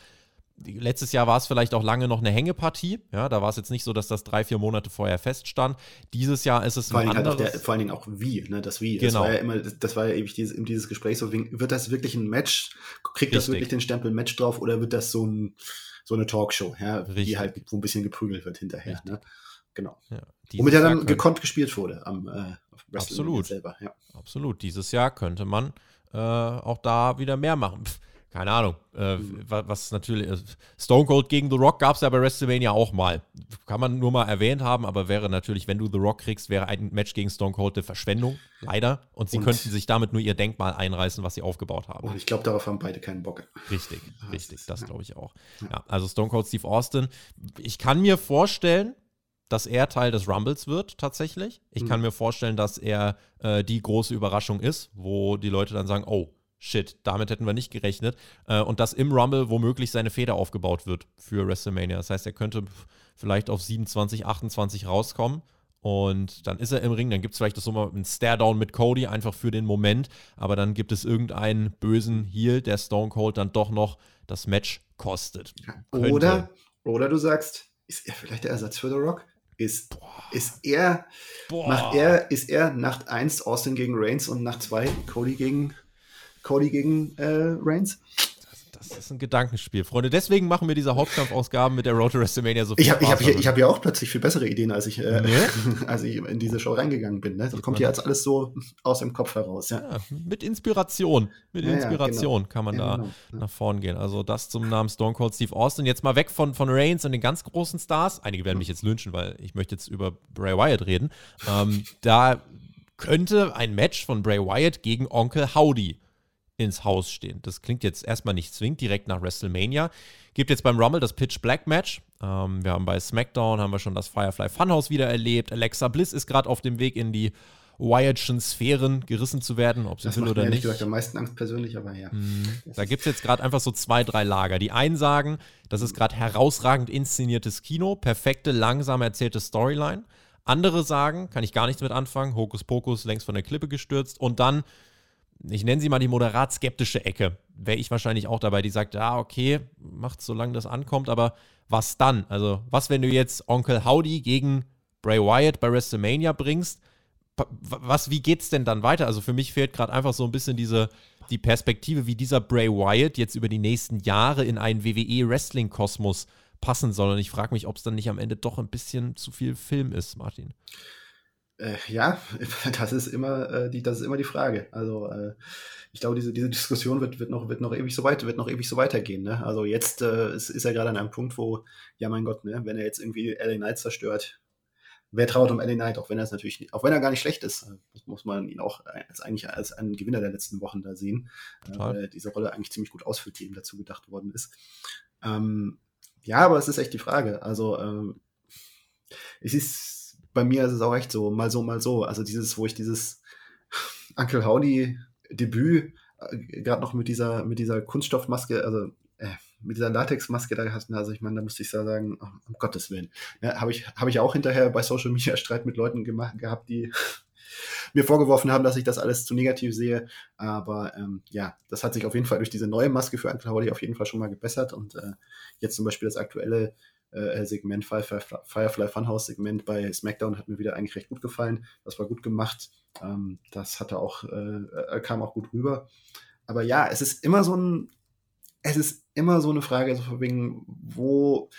Letztes Jahr war es vielleicht auch lange noch eine Hängepartie. Ja, da war es jetzt nicht so, dass das drei, vier Monate vorher feststand. Dieses Jahr ist es vor ein anderes. Halt der, vor allen Dingen auch wie, ne? Das wie. Genau. Das war ja immer, das war ja ewig dieses, dieses Gespräch so, wird das wirklich ein Match? Kriegt Richtig. das wirklich den Stempel Match drauf oder wird das so ein so eine Talkshow, ja, Richtig. die halt wo ein bisschen geprügelt wird hinterher. Ne? Genau. Ja, Womit er dann gekonnt gespielt wurde am äh, Absolut. selber. Ja. Absolut. Dieses Jahr könnte man äh, auch da wieder mehr machen. Pff, keine Ahnung, äh, mhm. was natürlich, äh, Stone Cold gegen The Rock gab es ja bei WrestleMania auch mal. Kann man nur mal erwähnt haben, aber wäre natürlich, wenn du The Rock kriegst, wäre ein Match gegen Stone Cold eine Verschwendung, leider. Und sie und, könnten sich damit nur ihr Denkmal einreißen, was sie aufgebaut haben. Und ich glaube, darauf haben beide keinen Bock. Richtig, richtig, das glaube ich auch. Ja. ja, also Stone Cold Steve Austin, ich kann mir vorstellen, dass er Teil des Rumbles wird, tatsächlich. Ich mhm. kann mir vorstellen, dass er äh, die große Überraschung ist, wo die Leute dann sagen, oh, shit, damit hätten wir nicht gerechnet. Äh, und dass im Rumble womöglich seine Feder aufgebaut wird für WrestleMania. Das heißt, er könnte vielleicht auf 27, 28 rauskommen. Und dann ist er im Ring, dann gibt es vielleicht das so mal einen Stare-Down mit Cody, einfach für den Moment. Aber dann gibt es irgendeinen bösen Heel, der Stone Cold dann doch noch das Match kostet. Oder, oder du sagst, ist er vielleicht der Ersatz für The Rock? Ist, ist er, Boah. macht er, ist er Nacht 1 Austin gegen Reigns und Nacht 2 Cody gegen Cody gegen äh, Reigns. Das ist ein Gedankenspiel, Freunde. Deswegen machen wir diese Hauptkampfausgaben mit der Road to WrestleMania so viel Ich habe hab hier, hab hier auch plötzlich viel bessere Ideen, als ich, äh, nee? als ich in diese Show reingegangen bin. Ne? Das kommt hier jetzt alles so aus dem Kopf heraus. Ja. ja mit Inspiration. Mit ja, Inspiration genau. kann man da genau. nach vorn gehen. Also das zum Namen Stone Cold Steve Austin. Jetzt mal weg von, von Reigns und den ganz großen Stars. Einige werden mich jetzt lynchen, weil ich möchte jetzt über Bray Wyatt reden. Ähm, da könnte ein Match von Bray Wyatt gegen Onkel Howdy ins Haus stehen. Das klingt jetzt erstmal nicht zwingend direkt nach WrestleMania. Gibt jetzt beim Rumble das Pitch Black Match. Ähm, wir haben bei SmackDown haben wir schon das Firefly Funhouse wieder erlebt. Alexa Bliss ist gerade auf dem Weg in die Wyattschen Sphären gerissen zu werden, ob sie das will oder nicht. Gesagt, am meisten Angst persönlich, aber ja. Mhm. Da gibt es jetzt gerade einfach so zwei, drei Lager. Die einen sagen, das ist gerade herausragend inszeniertes Kino, perfekte, langsam erzählte Storyline. Andere sagen, kann ich gar nichts mit anfangen, Hokuspokus längst von der Klippe gestürzt. Und dann ich nenne sie mal die moderat skeptische Ecke, wäre ich wahrscheinlich auch dabei, die sagt, ja, okay, macht solange das ankommt, aber was dann? Also, was, wenn du jetzt Onkel Howdy gegen Bray Wyatt bei WrestleMania bringst? Was, wie geht's denn dann weiter? Also, für mich fehlt gerade einfach so ein bisschen diese, die Perspektive, wie dieser Bray Wyatt jetzt über die nächsten Jahre in einen WWE-Wrestling-Kosmos passen soll. Und ich frage mich, ob es dann nicht am Ende doch ein bisschen zu viel Film ist, Martin. Äh, ja, das ist immer äh, die, das ist immer die Frage. Also äh, ich glaube, diese, diese Diskussion wird, wird, noch, wird noch ewig so weit, wird noch ewig so weitergehen. Ne? Also jetzt äh, ist, ist er gerade an einem Punkt, wo, ja mein Gott, ne, wenn er jetzt irgendwie LA Knight zerstört, wer traut um LA Knight, auch wenn er es natürlich, auch wenn er gar nicht schlecht ist, äh, muss man ihn auch als eigentlich als einen Gewinner der letzten Wochen da sehen, äh, weil diese Rolle eigentlich ziemlich gut ausfüllt, die ihm dazu gedacht worden ist. Ähm, ja, aber es ist echt die Frage. Also ähm, es ist bei mir ist es auch echt so, mal so, mal so. Also dieses, wo ich dieses Uncle Howdy Debüt äh, gerade noch mit dieser, mit dieser Kunststoffmaske, also äh, mit dieser Latexmaske da hast, also ich meine, da musste ich sagen, oh, um Gottes Willen. Ja, Habe ich, hab ich auch hinterher bei Social Media Streit mit Leuten gemacht, gehabt, die mir vorgeworfen haben, dass ich das alles zu negativ sehe. Aber ähm, ja, das hat sich auf jeden Fall durch diese neue Maske für Uncle Howdy auf jeden Fall schon mal gebessert. Und äh, jetzt zum Beispiel das aktuelle äh, Segment, Firefly, Firefly Funhouse Segment bei SmackDown hat mir wieder eigentlich recht gut gefallen. Das war gut gemacht. Ähm, das hatte auch, äh, kam auch gut rüber. Aber ja, es ist immer so ein, es ist immer so eine Frage, so wegen, wo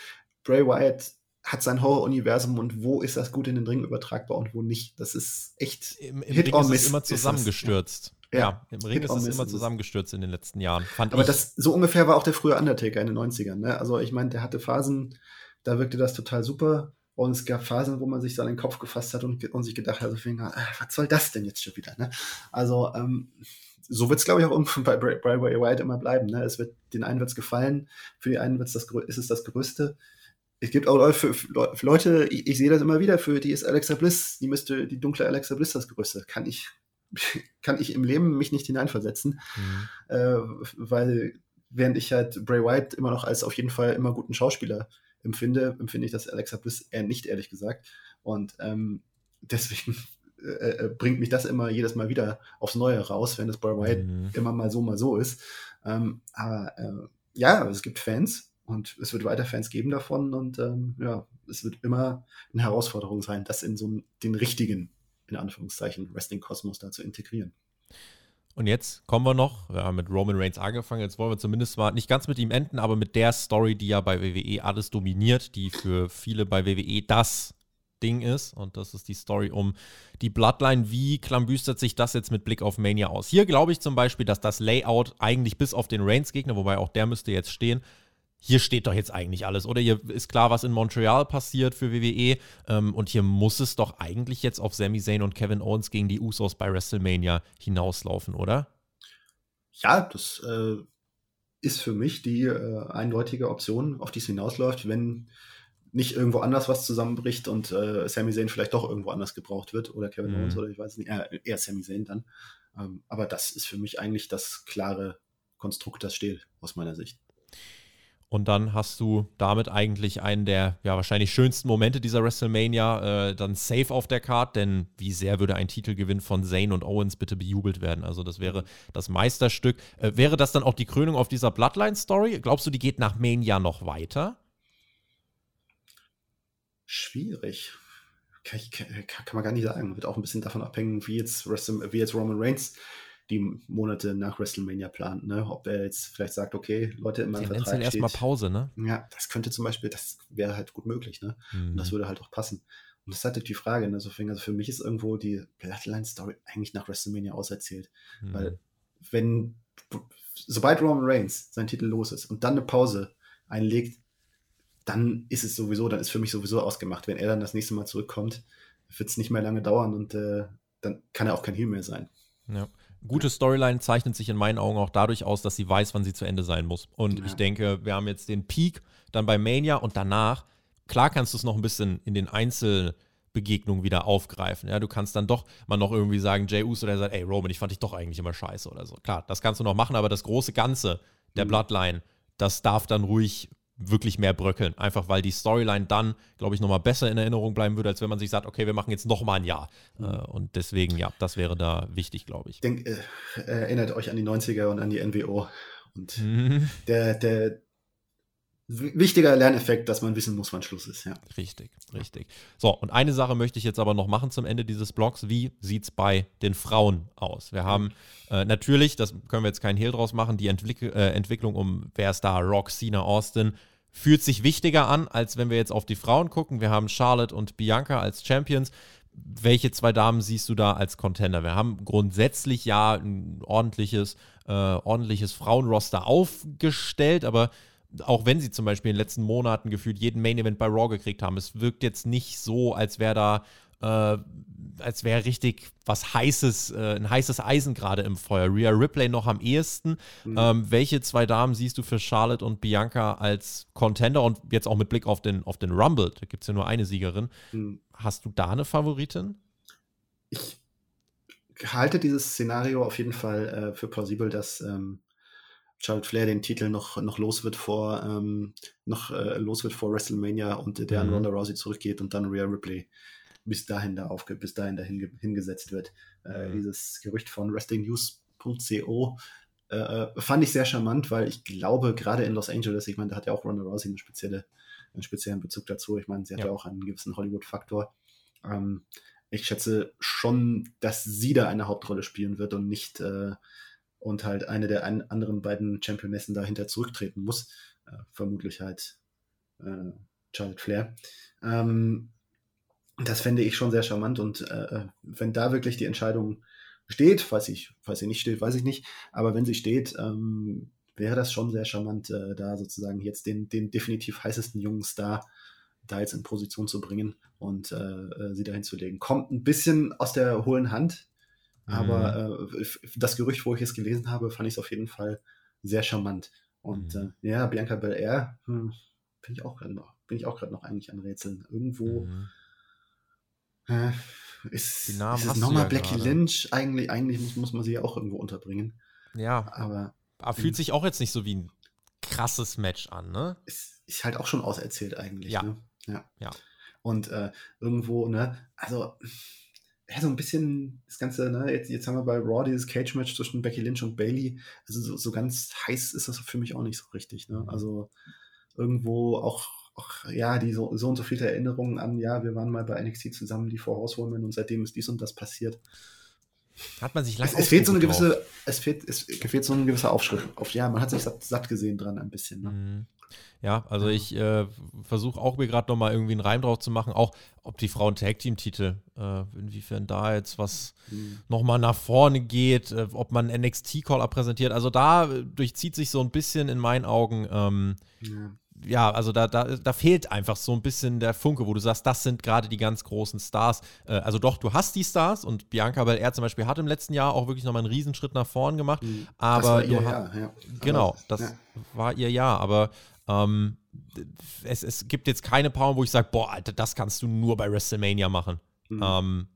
Bray Wyatt hat sein Horror-Universum und wo ist das gut in den Ring übertragbar und wo nicht. Das ist echt Im, im Hit Ring ist es immer zusammengestürzt. Ja. ja. im Ring Hit ist es immer zusammengestürzt in den letzten Jahren. Aber ich. das so ungefähr war auch der frühe Undertaker in den 90ern. Ne? Also ich meine, der hatte Phasen, da wirkte das total super. Und es gab Phasen, wo man sich so an den Kopf gefasst hat und, und sich gedacht hat, also, äh, was soll das denn jetzt schon wieder? Ne? Also, ähm, so wird es, glaube ich, auch bei Bray Wyatt immer bleiben. Ne? Es wird, den einen wird es gefallen, für die einen wird's das, ist es das Größte. Es gibt auch Leute, Leute ich, ich, sehe das immer wieder, für die ist Alexa Bliss, die müsste, die dunkle Alexa Bliss das Größte. Kann ich, kann ich im Leben mich nicht hineinversetzen, mhm. äh, weil während ich halt Bray Wyatt immer noch als auf jeden Fall immer guten Schauspieler empfinde, empfinde ich das Alexa Bliss eher nicht, ehrlich gesagt. Und ähm, deswegen äh, äh, bringt mich das immer jedes Mal wieder aufs Neue raus, wenn das Bray Wyatt mhm. immer mal so, mal so ist. Ähm, aber äh, ja, es gibt Fans und es wird weiter Fans geben davon und ähm, ja, es wird immer eine Herausforderung sein, das in so den richtigen, in Anführungszeichen, Wrestling-Kosmos da zu integrieren. Und jetzt kommen wir noch, wir haben mit Roman Reigns angefangen, jetzt wollen wir zumindest mal nicht ganz mit ihm enden, aber mit der Story, die ja bei WWE alles dominiert, die für viele bei WWE das Ding ist. Und das ist die Story um die Bloodline. Wie klambüstert sich das jetzt mit Blick auf Mania aus? Hier glaube ich zum Beispiel, dass das Layout eigentlich bis auf den Reigns-Gegner, wobei auch der müsste jetzt stehen, hier steht doch jetzt eigentlich alles, oder? Hier ist klar, was in Montreal passiert für WWE. Ähm, und hier muss es doch eigentlich jetzt auf Sami Zayn und Kevin Owens gegen die Usos bei WrestleMania hinauslaufen, oder? Ja, das äh, ist für mich die äh, eindeutige Option, auf die es hinausläuft, wenn nicht irgendwo anders was zusammenbricht und äh, Sami Zayn vielleicht doch irgendwo anders gebraucht wird oder Kevin mhm. Owens oder ich weiß nicht, eher, eher Sami Zayn dann. Ähm, aber das ist für mich eigentlich das klare Konstrukt, das steht, aus meiner Sicht. Und dann hast du damit eigentlich einen der ja wahrscheinlich schönsten Momente dieser WrestleMania äh, dann safe auf der Card, denn wie sehr würde ein Titelgewinn von Zayn und Owens bitte bejubelt werden? Also das wäre das Meisterstück. Äh, wäre das dann auch die Krönung auf dieser Bloodline-Story? Glaubst du, die geht nach Mania noch weiter? Schwierig. Kann, kann, kann, man gar nicht sagen. Wird auch ein bisschen davon abhängen, wie jetzt, wie jetzt Roman Reigns die Monate nach WrestleMania plant, ne? Ob er jetzt vielleicht sagt, okay, Leute, in meinem Vertrag steht... erstmal Pause, ne? Ja, das könnte zum Beispiel, das wäre halt gut möglich, ne? Mhm. Und das würde halt auch passen. Und das ist halt die Frage, ne? Also für mich ist irgendwo die Bloodline-Story eigentlich nach WrestleMania auserzählt. Mhm. Weil wenn, sobald Roman Reigns sein Titel los ist und dann eine Pause einlegt, dann ist es sowieso, dann ist für mich sowieso ausgemacht. Wenn er dann das nächste Mal zurückkommt, wird es nicht mehr lange dauern und äh, dann kann er auch kein Heel mehr sein. Ja gute Storyline zeichnet sich in meinen Augen auch dadurch aus, dass sie weiß, wann sie zu Ende sein muss. Und ja. ich denke, wir haben jetzt den Peak dann bei Mania und danach, klar kannst du es noch ein bisschen in den Einzelbegegnungen wieder aufgreifen. Ja, du kannst dann doch mal noch irgendwie sagen, Jay Uso, der sagt, ey Roman, ich fand dich doch eigentlich immer scheiße oder so. Klar, das kannst du noch machen, aber das große Ganze der mhm. Bloodline, das darf dann ruhig wirklich mehr bröckeln. Einfach weil die Storyline dann, glaube ich, nochmal besser in Erinnerung bleiben würde, als wenn man sich sagt, okay, wir machen jetzt nochmal ein Jahr. Mhm. Äh, und deswegen, ja, das wäre da wichtig, glaube ich. Denk, äh, erinnert euch an die 90er und an die NWO. Und mhm. der, der, wichtiger Lerneffekt, dass man wissen muss, wann Schluss ist, ja. Richtig, richtig. So, und eine Sache möchte ich jetzt aber noch machen zum Ende dieses Blogs. Wie sieht es bei den Frauen aus? Wir haben äh, natürlich, das können wir jetzt keinen Hehl draus machen, die Entwick äh, Entwicklung um wer ist da, Rock, Cena, Austin, fühlt sich wichtiger an, als wenn wir jetzt auf die Frauen gucken. Wir haben Charlotte und Bianca als Champions. Welche zwei Damen siehst du da als Contender? Wir haben grundsätzlich ja ein ordentliches, äh, ordentliches Frauenroster aufgestellt, aber auch wenn sie zum Beispiel in den letzten Monaten gefühlt jeden Main Event bei Raw gekriegt haben, es wirkt jetzt nicht so, als wäre da, äh, als wäre richtig was heißes, äh, ein heißes Eisen gerade im Feuer. Rhea Ripley noch am ehesten. Mhm. Ähm, welche zwei Damen siehst du für Charlotte und Bianca als Contender und jetzt auch mit Blick auf den, auf den Rumble? Da gibt es ja nur eine Siegerin. Mhm. Hast du da eine Favoritin? Ich halte dieses Szenario auf jeden Fall äh, für plausibel, dass ähm, Charlotte Flair den Titel noch, noch los wird vor ähm, noch äh, los wird vor WrestleMania und der an mhm. Ronda Rousey zurückgeht und dann Rhea Ripley bis dahin da aufge bis dahin dahin hingesetzt wird. Äh, mhm. Dieses Gerücht von WrestlingNews.co äh, äh, fand ich sehr charmant, weil ich glaube, gerade in Los Angeles, ich meine, da hat ja auch Ronda Rousey eine spezielle, einen speziellen Bezug dazu. Ich meine, sie hat ja, ja auch einen gewissen Hollywood-Faktor. Ähm, ich schätze schon, dass sie da eine Hauptrolle spielen wird und nicht äh, und halt eine der ein, anderen beiden Championessen dahinter zurücktreten muss. Äh, vermutlich halt äh, Charlotte Flair. Ähm, das fände ich schon sehr charmant und äh, äh, wenn da wirklich die Entscheidung steht, falls, ich, falls sie nicht steht, weiß ich nicht, aber wenn sie steht, ähm, wäre das schon sehr charmant, äh, da sozusagen jetzt den, den definitiv heißesten jungen Star da jetzt in Position zu bringen und äh, äh sie dahin zu legen. Kommt ein bisschen aus der hohlen Hand, aber mhm. äh, das Gerücht, wo ich es gelesen habe, fand ich es auf jeden Fall sehr charmant. Und mhm. äh, ja, Bianca Belair hm, bin ich auch gerade noch, bin ich auch gerade noch eigentlich an Rätseln. Irgendwo mhm. äh, ist, ist es nochmal ja Blackie grade. Lynch. Eigentlich, eigentlich muss, muss man sie ja auch irgendwo unterbringen. Ja. Aber, aber fühlt sich auch jetzt nicht so wie ein krasses Match an, ne? Ist, ist halt auch schon auserzählt eigentlich. Ja. Ne? Ja. ja. Und äh, irgendwo, ne, also ja, so ein bisschen das Ganze, ne, jetzt, jetzt haben wir bei Raw dieses Cage-Match zwischen Becky Lynch und Bailey. Also so, so, ganz heiß ist das für mich auch nicht so richtig. Ne? Also irgendwo auch, auch, ja, die so, so und so viele Erinnerungen an, ja, wir waren mal bei NXT zusammen, die Four Horsewomen, und seitdem ist dies und das passiert. Hat man sich lange es, es fehlt so eine gewisse, es fehlt, es fehlt so ein gewisser Aufschrift. Auf, ja, man hat sich satt, satt gesehen dran ein bisschen. Ne? Mhm. Ja, also ich äh, versuche auch mir gerade nochmal irgendwie einen Reim drauf zu machen, auch ob die Frauen-Tag-Team-Titel, äh, inwiefern da jetzt was mhm. nochmal nach vorne geht, äh, ob man NXT-Caller präsentiert. Also da äh, durchzieht sich so ein bisschen in meinen Augen ähm, ja ja, also da, da, da fehlt einfach so ein bisschen der Funke, wo du sagst, das sind gerade die ganz großen Stars. Äh, also doch, du hast die Stars und Bianca Belair zum Beispiel hat im letzten Jahr auch wirklich nochmal einen Riesenschritt nach vorn gemacht. Mhm. Aber das war ihr Jahr, ja. Genau, aber, das ja. war ihr Jahr, aber ähm, es, es gibt jetzt keine Power, wo ich sage, boah, Alter, das kannst du nur bei WrestleMania machen. Mhm. Ähm,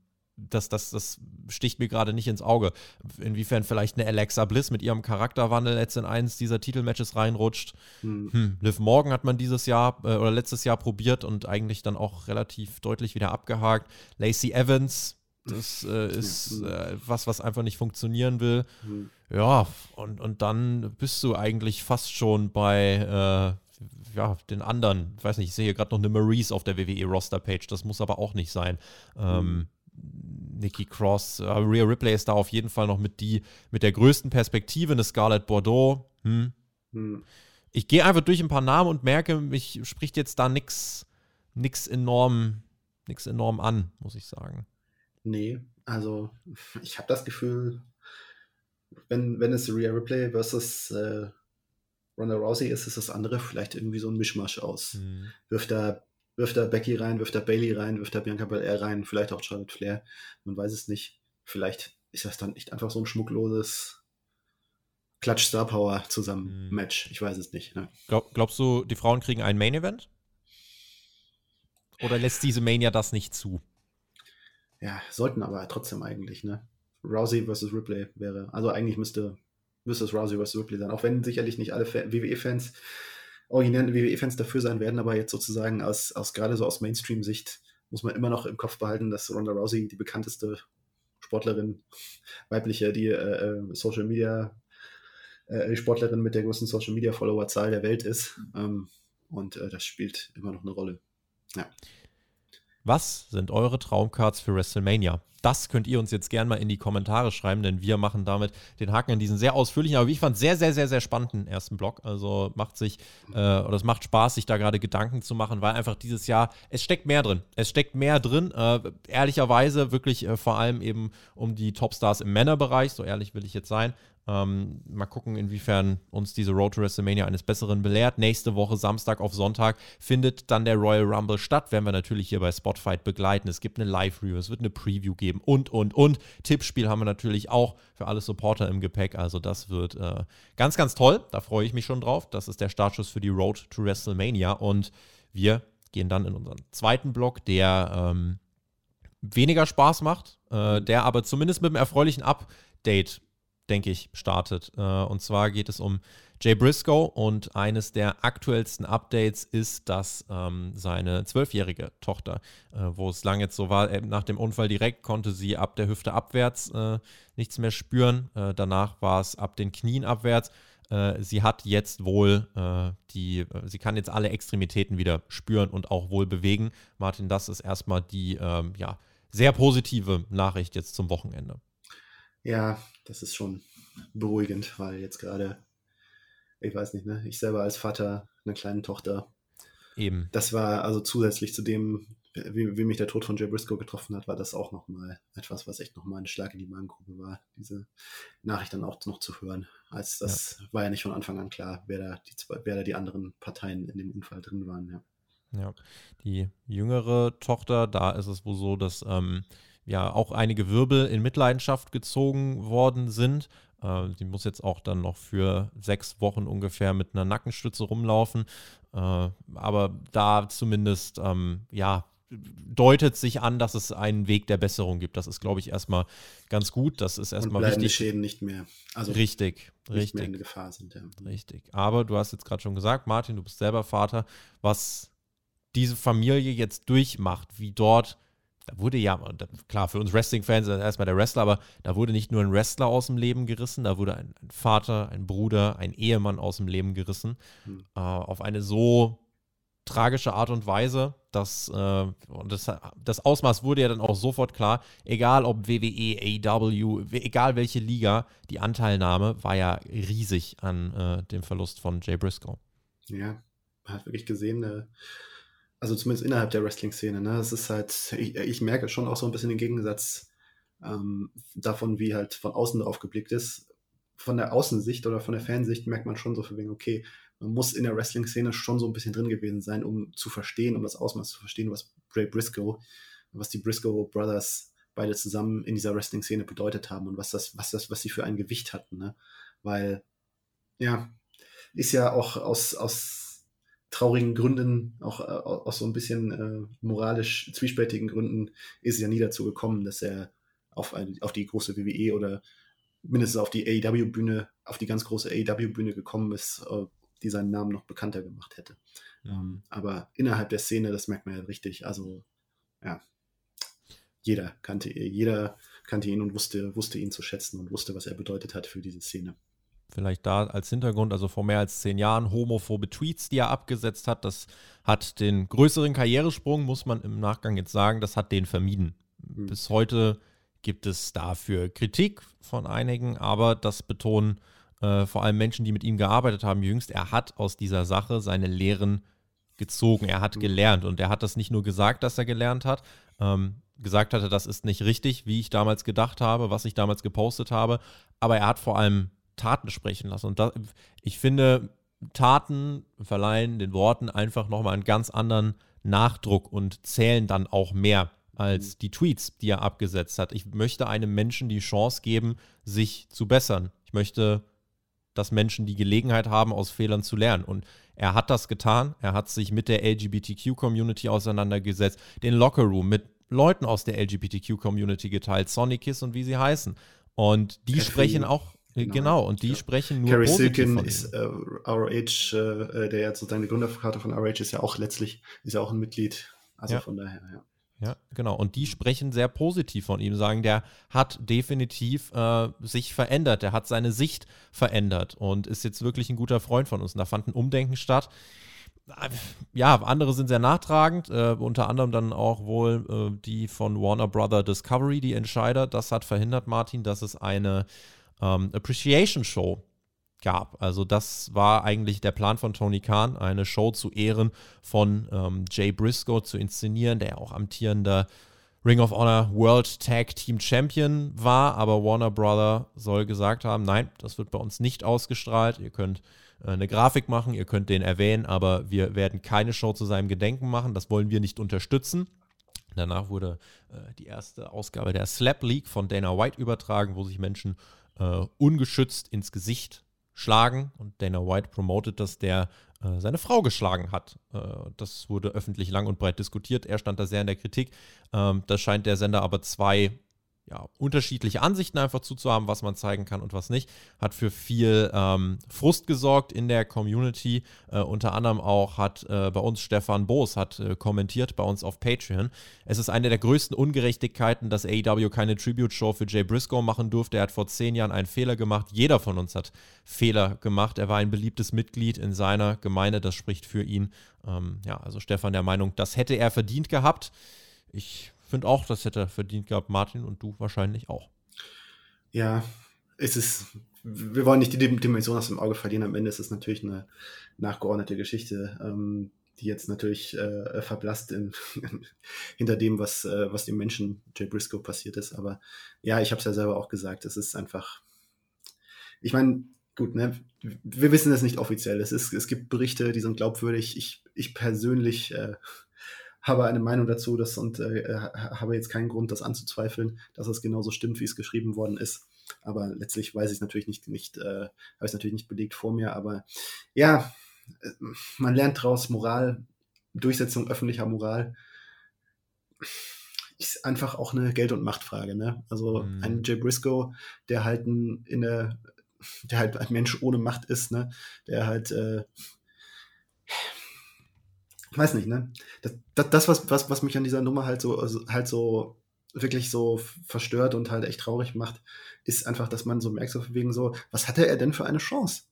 das, das, das sticht mir gerade nicht ins Auge. Inwiefern vielleicht eine Alexa Bliss mit ihrem Charakterwandel jetzt in eins dieser Titelmatches reinrutscht. Hm. Hm. Liv Morgan hat man dieses Jahr äh, oder letztes Jahr probiert und eigentlich dann auch relativ deutlich wieder abgehakt. Lacey Evans, das äh, ist äh, was, was einfach nicht funktionieren will. Hm. Ja, und, und dann bist du eigentlich fast schon bei äh, ja, den anderen. Ich weiß nicht, ich sehe hier gerade noch eine Maurice auf der WWE-Roster-Page. Das muss aber auch nicht sein. Ähm, Nikki Cross, äh, Rhea Ripley ist da auf jeden Fall noch mit die mit der größten Perspektive, eine Scarlett Bordeaux. Hm. Hm. Ich gehe einfach durch ein paar Namen und merke, mich spricht jetzt da nichts nix enorm, nix enorm an, muss ich sagen. Nee, also ich habe das Gefühl, wenn, wenn es Rhea Ripley versus äh, Ronda Rousey ist, ist das andere vielleicht irgendwie so ein Mischmasch aus. Mhm. Wirft da wirft er Becky rein, wirft er Bailey rein, wirft er Bianca Belair rein, vielleicht auch Charlotte Flair. Man weiß es nicht. Vielleicht ist das dann nicht einfach so ein schmuckloses Klatsch Star Power zusammen mhm. Match. Ich weiß es nicht. Ne? Glaub, glaubst du, die Frauen kriegen ein Main Event? Oder lässt diese Mania das nicht zu? Ja, sollten aber trotzdem eigentlich, ne? Rousey versus Ripley wäre, also eigentlich müsste, müsste es Rousey versus Ripley sein, auch wenn sicherlich nicht alle WWE-Fans originären WWE-Fans dafür sein werden, aber jetzt sozusagen aus, aus gerade so aus Mainstream-Sicht muss man immer noch im Kopf behalten, dass Ronda Rousey die bekannteste Sportlerin, weibliche, die äh, äh Social Media, äh, Sportlerin mit der größten Social Media Follower-Zahl der Welt ist. Ähm, und äh, das spielt immer noch eine Rolle. Ja. Was sind eure Traumcards für WrestleMania? Das könnt ihr uns jetzt gerne mal in die Kommentare schreiben, denn wir machen damit den Haken in diesen sehr ausführlichen, aber wie ich fand, sehr, sehr, sehr, sehr spannenden ersten Block. Also macht sich, äh, oder es macht Spaß, sich da gerade Gedanken zu machen, weil einfach dieses Jahr, es steckt mehr drin. Es steckt mehr drin, äh, ehrlicherweise wirklich äh, vor allem eben um die Topstars im Männerbereich, so ehrlich will ich jetzt sein. Ähm, mal gucken, inwiefern uns diese Road to WrestleMania eines Besseren belehrt. Nächste Woche, Samstag auf Sonntag, findet dann der Royal Rumble statt. Werden wir natürlich hier bei Spotfight begleiten. Es gibt eine Live-Review, es wird eine Preview geben und, und, und. Tippspiel haben wir natürlich auch für alle Supporter im Gepäck. Also, das wird äh, ganz, ganz toll. Da freue ich mich schon drauf. Das ist der Startschuss für die Road to WrestleMania. Und wir gehen dann in unseren zweiten Block, der ähm, weniger Spaß macht, äh, der aber zumindest mit einem erfreulichen Update denke ich, startet. Äh, und zwar geht es um Jay Briscoe und eines der aktuellsten Updates ist, dass ähm, seine zwölfjährige Tochter, äh, wo es lange jetzt so war, äh, nach dem Unfall direkt konnte sie ab der Hüfte abwärts äh, nichts mehr spüren. Äh, danach war es ab den Knien abwärts. Äh, sie hat jetzt wohl die, sie kann jetzt alle Extremitäten wieder spüren und auch wohl bewegen. Martin, das ist erstmal die ähm, ja, sehr positive Nachricht jetzt zum Wochenende. Ja, das ist schon beruhigend, weil jetzt gerade, ich weiß nicht, ne, ich selber als Vater einer kleinen Tochter. Eben. Das war also zusätzlich zu dem, wie, wie mich der Tod von Jay Briscoe getroffen hat, war das auch nochmal etwas, was echt nochmal ein Schlag in die Magengrube war, diese Nachricht dann auch noch zu hören. Als das ja. war ja nicht von Anfang an klar, wer da die, wer da die anderen Parteien in dem Unfall drin waren, ja. Ja, die jüngere Tochter, da ist es wohl so, dass ähm, ja auch einige Wirbel in Mitleidenschaft gezogen worden sind. Äh, die muss jetzt auch dann noch für sechs Wochen ungefähr mit einer Nackenstütze rumlaufen. Äh, aber da zumindest, ähm, ja, deutet sich an, dass es einen Weg der Besserung gibt. Das ist, glaube ich, erstmal ganz gut. Das ist erstmal wichtig. die Schäden nicht mehr. Also richtig, nicht richtig. Mehr in Gefahr sind. Ja. Richtig. Aber du hast jetzt gerade schon gesagt, Martin, du bist selber Vater, was diese Familie jetzt durchmacht, wie dort da wurde ja, klar, für uns Wrestling-Fans erstmal der Wrestler, aber da wurde nicht nur ein Wrestler aus dem Leben gerissen, da wurde ein, ein Vater, ein Bruder, ein Ehemann aus dem Leben gerissen. Mhm. Äh, auf eine so tragische Art und Weise, dass äh, und das, das Ausmaß wurde ja dann auch sofort klar, egal ob WWE, AEW, egal welche Liga, die Anteilnahme war ja riesig an äh, dem Verlust von Jay Briscoe. Ja, man hat wirklich gesehen, äh, also zumindest innerhalb der Wrestling-Szene, ne? Es ist halt, ich, ich, merke schon auch so ein bisschen den Gegensatz ähm, davon, wie halt von außen drauf geblickt ist. Von der Außensicht oder von der Fansicht merkt man schon so für wegen, okay, man muss in der Wrestling-Szene schon so ein bisschen drin gewesen sein, um zu verstehen, um das Ausmaß zu verstehen, was Bray Briscoe, was die Briscoe Brothers beide zusammen in dieser Wrestling-Szene bedeutet haben und was das, was das, was sie für ein Gewicht hatten, ne? Weil, ja, ist ja auch aus, aus traurigen Gründen, auch äh, aus so ein bisschen äh, moralisch zwiespältigen Gründen, ist es ja nie dazu gekommen, dass er auf, ein, auf die große WWE oder mindestens auf die AEW-Bühne, auf die ganz große AEW-Bühne gekommen ist, äh, die seinen Namen noch bekannter gemacht hätte. Mhm. aber innerhalb der Szene, das merkt man ja richtig, also ja, jeder kannte, jeder kannte ihn und wusste, wusste ihn zu schätzen und wusste, was er bedeutet hat für diese Szene. Vielleicht da als Hintergrund, also vor mehr als zehn Jahren homophobe Tweets, die er abgesetzt hat. Das hat den größeren Karrieresprung, muss man im Nachgang jetzt sagen, das hat den vermieden. Mhm. Bis heute gibt es dafür Kritik von einigen, aber das betonen äh, vor allem Menschen, die mit ihm gearbeitet haben jüngst. Er hat aus dieser Sache seine Lehren gezogen. Er hat mhm. gelernt und er hat das nicht nur gesagt, dass er gelernt hat, ähm, gesagt hatte, das ist nicht richtig, wie ich damals gedacht habe, was ich damals gepostet habe, aber er hat vor allem Taten sprechen lassen. Und da, ich finde, Taten verleihen den Worten einfach nochmal einen ganz anderen Nachdruck und zählen dann auch mehr als mhm. die Tweets, die er abgesetzt hat. Ich möchte einem Menschen die Chance geben, sich zu bessern. Ich möchte, dass Menschen die Gelegenheit haben, aus Fehlern zu lernen. Und er hat das getan. Er hat sich mit der LGBTQ-Community auseinandergesetzt, den Lockerroom mit Leuten aus der LGBTQ-Community geteilt, Sonic Kiss und wie sie heißen. Und die sprechen auch Genau, genau und die ja. sprechen nur Carrie Silkin ist äh, ROH, äh, der jetzt sozusagen der Gründervater von ROH ist ja auch letztlich, ist ja auch ein Mitglied. Also ja. von daher, ja. Ja, genau. Und die sprechen sehr positiv von ihm, sagen, der hat definitiv äh, sich verändert, der hat seine Sicht verändert und ist jetzt wirklich ein guter Freund von uns. Und da fand ein Umdenken statt. Ja, andere sind sehr nachtragend, äh, unter anderem dann auch wohl äh, die von Warner Brother Discovery, die Entscheider. Das hat verhindert, Martin, dass es eine ähm, Appreciation Show gab. Also das war eigentlich der Plan von Tony Khan, eine Show zu Ehren von ähm, Jay Briscoe zu inszenieren, der auch amtierender Ring of Honor World Tag Team Champion war, aber Warner Brother soll gesagt haben, nein, das wird bei uns nicht ausgestrahlt. Ihr könnt äh, eine Grafik machen, ihr könnt den erwähnen, aber wir werden keine Show zu seinem Gedenken machen. Das wollen wir nicht unterstützen. Danach wurde äh, die erste Ausgabe der Slap League von Dana White übertragen, wo sich Menschen äh, ungeschützt ins Gesicht schlagen. Und Dana White promotet, dass der äh, seine Frau geschlagen hat. Äh, das wurde öffentlich lang und breit diskutiert. Er stand da sehr in der Kritik. Ähm, das scheint der Sender aber zwei ja, unterschiedliche Ansichten einfach zuzuhaben, was man zeigen kann und was nicht. Hat für viel ähm, Frust gesorgt in der Community. Äh, unter anderem auch hat äh, bei uns Stefan Boos hat äh, kommentiert bei uns auf Patreon. Es ist eine der größten Ungerechtigkeiten, dass AEW keine Tribute-Show für Jay Briscoe machen durfte. Er hat vor zehn Jahren einen Fehler gemacht. Jeder von uns hat Fehler gemacht. Er war ein beliebtes Mitglied in seiner Gemeinde. Das spricht für ihn. Ähm, ja, also Stefan der Meinung, das hätte er verdient gehabt. Ich finde auch, das hätte er verdient gehabt, Martin, und du wahrscheinlich auch. Ja, es ist, wir wollen nicht die Dimension aus dem Auge verlieren. Am Ende ist es natürlich eine nachgeordnete Geschichte, ähm, die jetzt natürlich äh, verblasst in, hinter dem, was, äh, was dem Menschen Jay Briscoe passiert ist. Aber ja, ich habe es ja selber auch gesagt, es ist einfach, ich meine, gut, ne, wir wissen es nicht offiziell. Es, ist, es gibt Berichte, die sind glaubwürdig. Ich, ich persönlich äh, habe eine Meinung dazu dass, und äh, habe jetzt keinen Grund, das anzuzweifeln, dass es genauso stimmt, wie es geschrieben worden ist. Aber letztlich weiß ich natürlich nicht, nicht äh, habe ich es natürlich nicht belegt vor mir. Aber ja, äh, man lernt daraus Moral, Durchsetzung öffentlicher Moral ist einfach auch eine Geld- und Machtfrage. Ne? Also mhm. ein Jay Briscoe, der halt ein, in der, der halt ein Mensch ohne Macht ist, ne? der halt äh, ich weiß nicht, ne? Das, das, das was, was, was mich an dieser Nummer halt so, also halt so wirklich so verstört und halt echt traurig macht, ist einfach, dass man so merkt, so wegen so, was hatte er denn für eine Chance?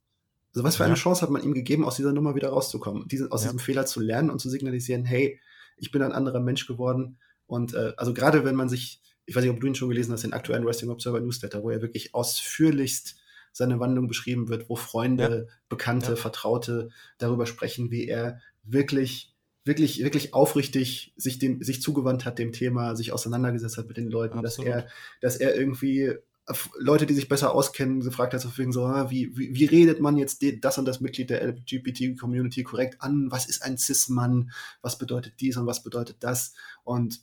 Also was für ja. eine Chance hat man ihm gegeben, aus dieser Nummer wieder rauszukommen, diesen, aus ja. diesem Fehler zu lernen und zu signalisieren, hey, ich bin ein anderer Mensch geworden. Und äh, also gerade wenn man sich, ich weiß nicht, ob du ihn schon gelesen hast, den aktuellen Wrestling Observer Newsletter, wo er wirklich ausführlichst seine Wandlung beschrieben wird, wo Freunde, ja. Bekannte, Vertraute darüber sprechen, wie er wirklich, wirklich, wirklich aufrichtig sich dem, sich zugewandt hat dem Thema, sich auseinandergesetzt hat mit den Leuten, dass er, dass er irgendwie Leute, die sich besser auskennen, gefragt hat, so, so ah, wie, wie, wie redet man jetzt das und das Mitglied der LGBT-Community korrekt an? Was ist ein Cis-Mann? Was bedeutet dies und was bedeutet das? Und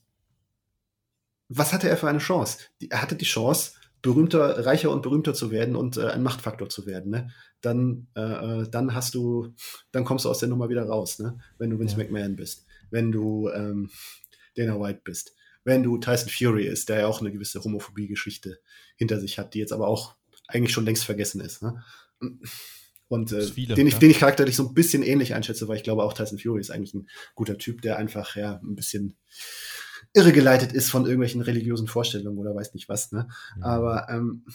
was hatte er für eine Chance? er hatte die Chance, berühmter, reicher und berühmter zu werden und äh, ein Machtfaktor zu werden. Ne? dann, äh, äh, dann hast du, dann kommst du aus der Nummer wieder raus, ne? Wenn du Vince ja. McMahon bist, wenn du ähm, Dana White bist, wenn du Tyson Fury ist, der ja auch eine gewisse Homophobie-Geschichte hinter sich hat, die jetzt aber auch eigentlich schon längst vergessen ist. Ne? Und äh, viele, den, ich, ja. den ich charakterlich so ein bisschen ähnlich einschätze, weil ich glaube, auch Tyson Fury ist eigentlich ein guter Typ, der einfach ja ein bisschen irregeleitet ist von irgendwelchen religiösen Vorstellungen oder weiß nicht was. Ne? Mhm. Aber ähm,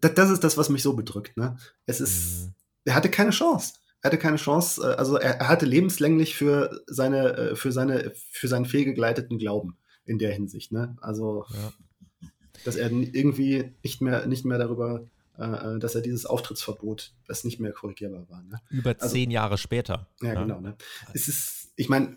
das ist das, was mich so bedrückt. Ne? Es ist, mhm. er hatte keine Chance. Er hatte keine Chance. Äh, also er, er hatte lebenslänglich für seine, äh, für seine, für seinen fehlgegleiteten Glauben in der Hinsicht. Ne? Also, ja. dass er irgendwie nicht mehr, nicht mehr darüber, äh, dass er dieses Auftrittsverbot, das nicht mehr korrigierbar war. Ne? Über also, zehn Jahre später. Ja, ja. genau. Ne? Es ist, ich meine,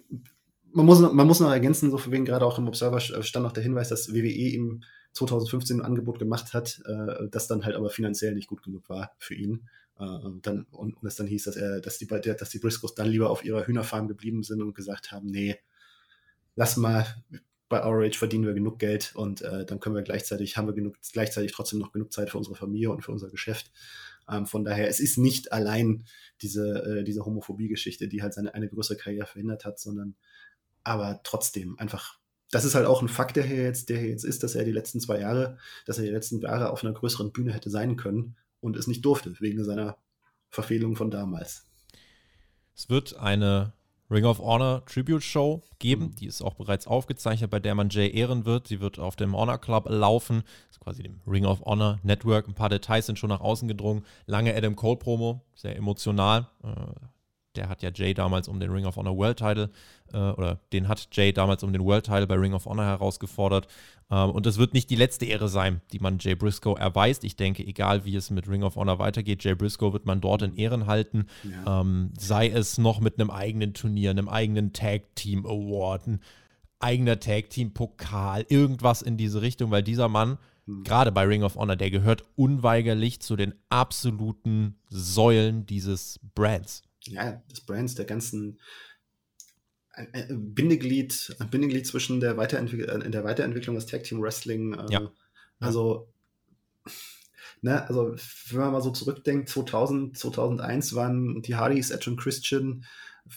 man muss, man muss noch ergänzen, so für wen gerade auch im Observer stand noch der Hinweis, dass WWE ihm 2015 ein Angebot gemacht hat, äh, das dann halt aber finanziell nicht gut genug war für ihn. Äh, und dann, und, und es dann hieß, dass er, dass die, dass die Briscoes dann lieber auf ihrer Hühnerfarm geblieben sind und gesagt haben, nee, lass mal, bei ROH verdienen wir genug Geld und äh, dann können wir gleichzeitig, haben wir genug, gleichzeitig trotzdem noch genug Zeit für unsere Familie und für unser Geschäft. Ähm, von daher, es ist nicht allein diese, äh, diese Homophobie-Geschichte, die halt seine eine größere Karriere verhindert hat, sondern aber trotzdem einfach das ist halt auch ein Fakt, der hier jetzt, der hier jetzt ist, dass er die letzten zwei Jahre, dass er die letzten Jahre auf einer größeren Bühne hätte sein können und es nicht durfte, wegen seiner Verfehlung von damals. Es wird eine Ring of Honor Tribute Show geben. Mhm. Die ist auch bereits aufgezeichnet, bei der man Jay ehren wird. Sie wird auf dem Honor Club laufen. Das ist quasi dem Ring of Honor Network. Ein paar Details sind schon nach außen gedrungen. Lange Adam Cole Promo, sehr emotional. Äh, der hat ja Jay damals um den Ring of Honor World Title äh, oder den hat Jay damals um den World Title bei Ring of Honor herausgefordert. Ähm, und es wird nicht die letzte Ehre sein, die man Jay Briscoe erweist. Ich denke, egal wie es mit Ring of Honor weitergeht, Jay Briscoe wird man dort in Ehren halten. Ja. Ähm, sei es noch mit einem eigenen Turnier, einem eigenen Tag Team Award, ein eigener Tag Team Pokal, irgendwas in diese Richtung, weil dieser Mann hm. gerade bei Ring of Honor, der gehört unweigerlich zu den absoluten Säulen dieses Brands ja, des Brands, der ganzen Bindeglied, Bindeglied zwischen der, Weiterentwick äh, der Weiterentwicklung des Tag Team Wrestling. Äh, ja. Also, ne, also, wenn man mal so zurückdenkt, 2000, 2001 waren die Hardys, Edge und Christian,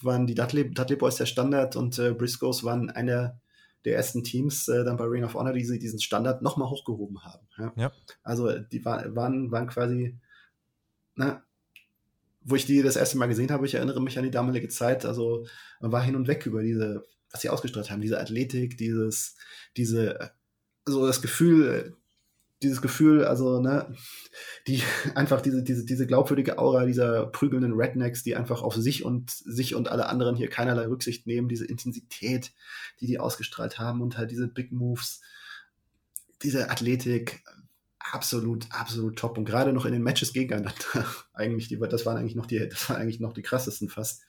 waren die Dudley, Dudley Boys der Standard und äh, Briscoes waren einer der ersten Teams äh, dann bei Ring of Honor, die sie diesen Standard nochmal hochgehoben haben. Ja? ja? Also, die war, waren, waren quasi, ne, wo ich die das erste Mal gesehen habe, ich erinnere mich an die damalige Zeit, also man war hin und weg über diese, was sie ausgestrahlt haben, diese Athletik, dieses, diese, so das Gefühl, dieses Gefühl, also, ne, die, einfach diese, diese, diese glaubwürdige Aura dieser prügelnden Rednecks, die einfach auf sich und sich und alle anderen hier keinerlei Rücksicht nehmen, diese Intensität, die die ausgestrahlt haben und halt diese Big Moves, diese Athletik, absolut, absolut top. Und gerade noch in den Matches gegeneinander. eigentlich, die, das waren eigentlich noch die, das waren eigentlich noch die krassesten fast.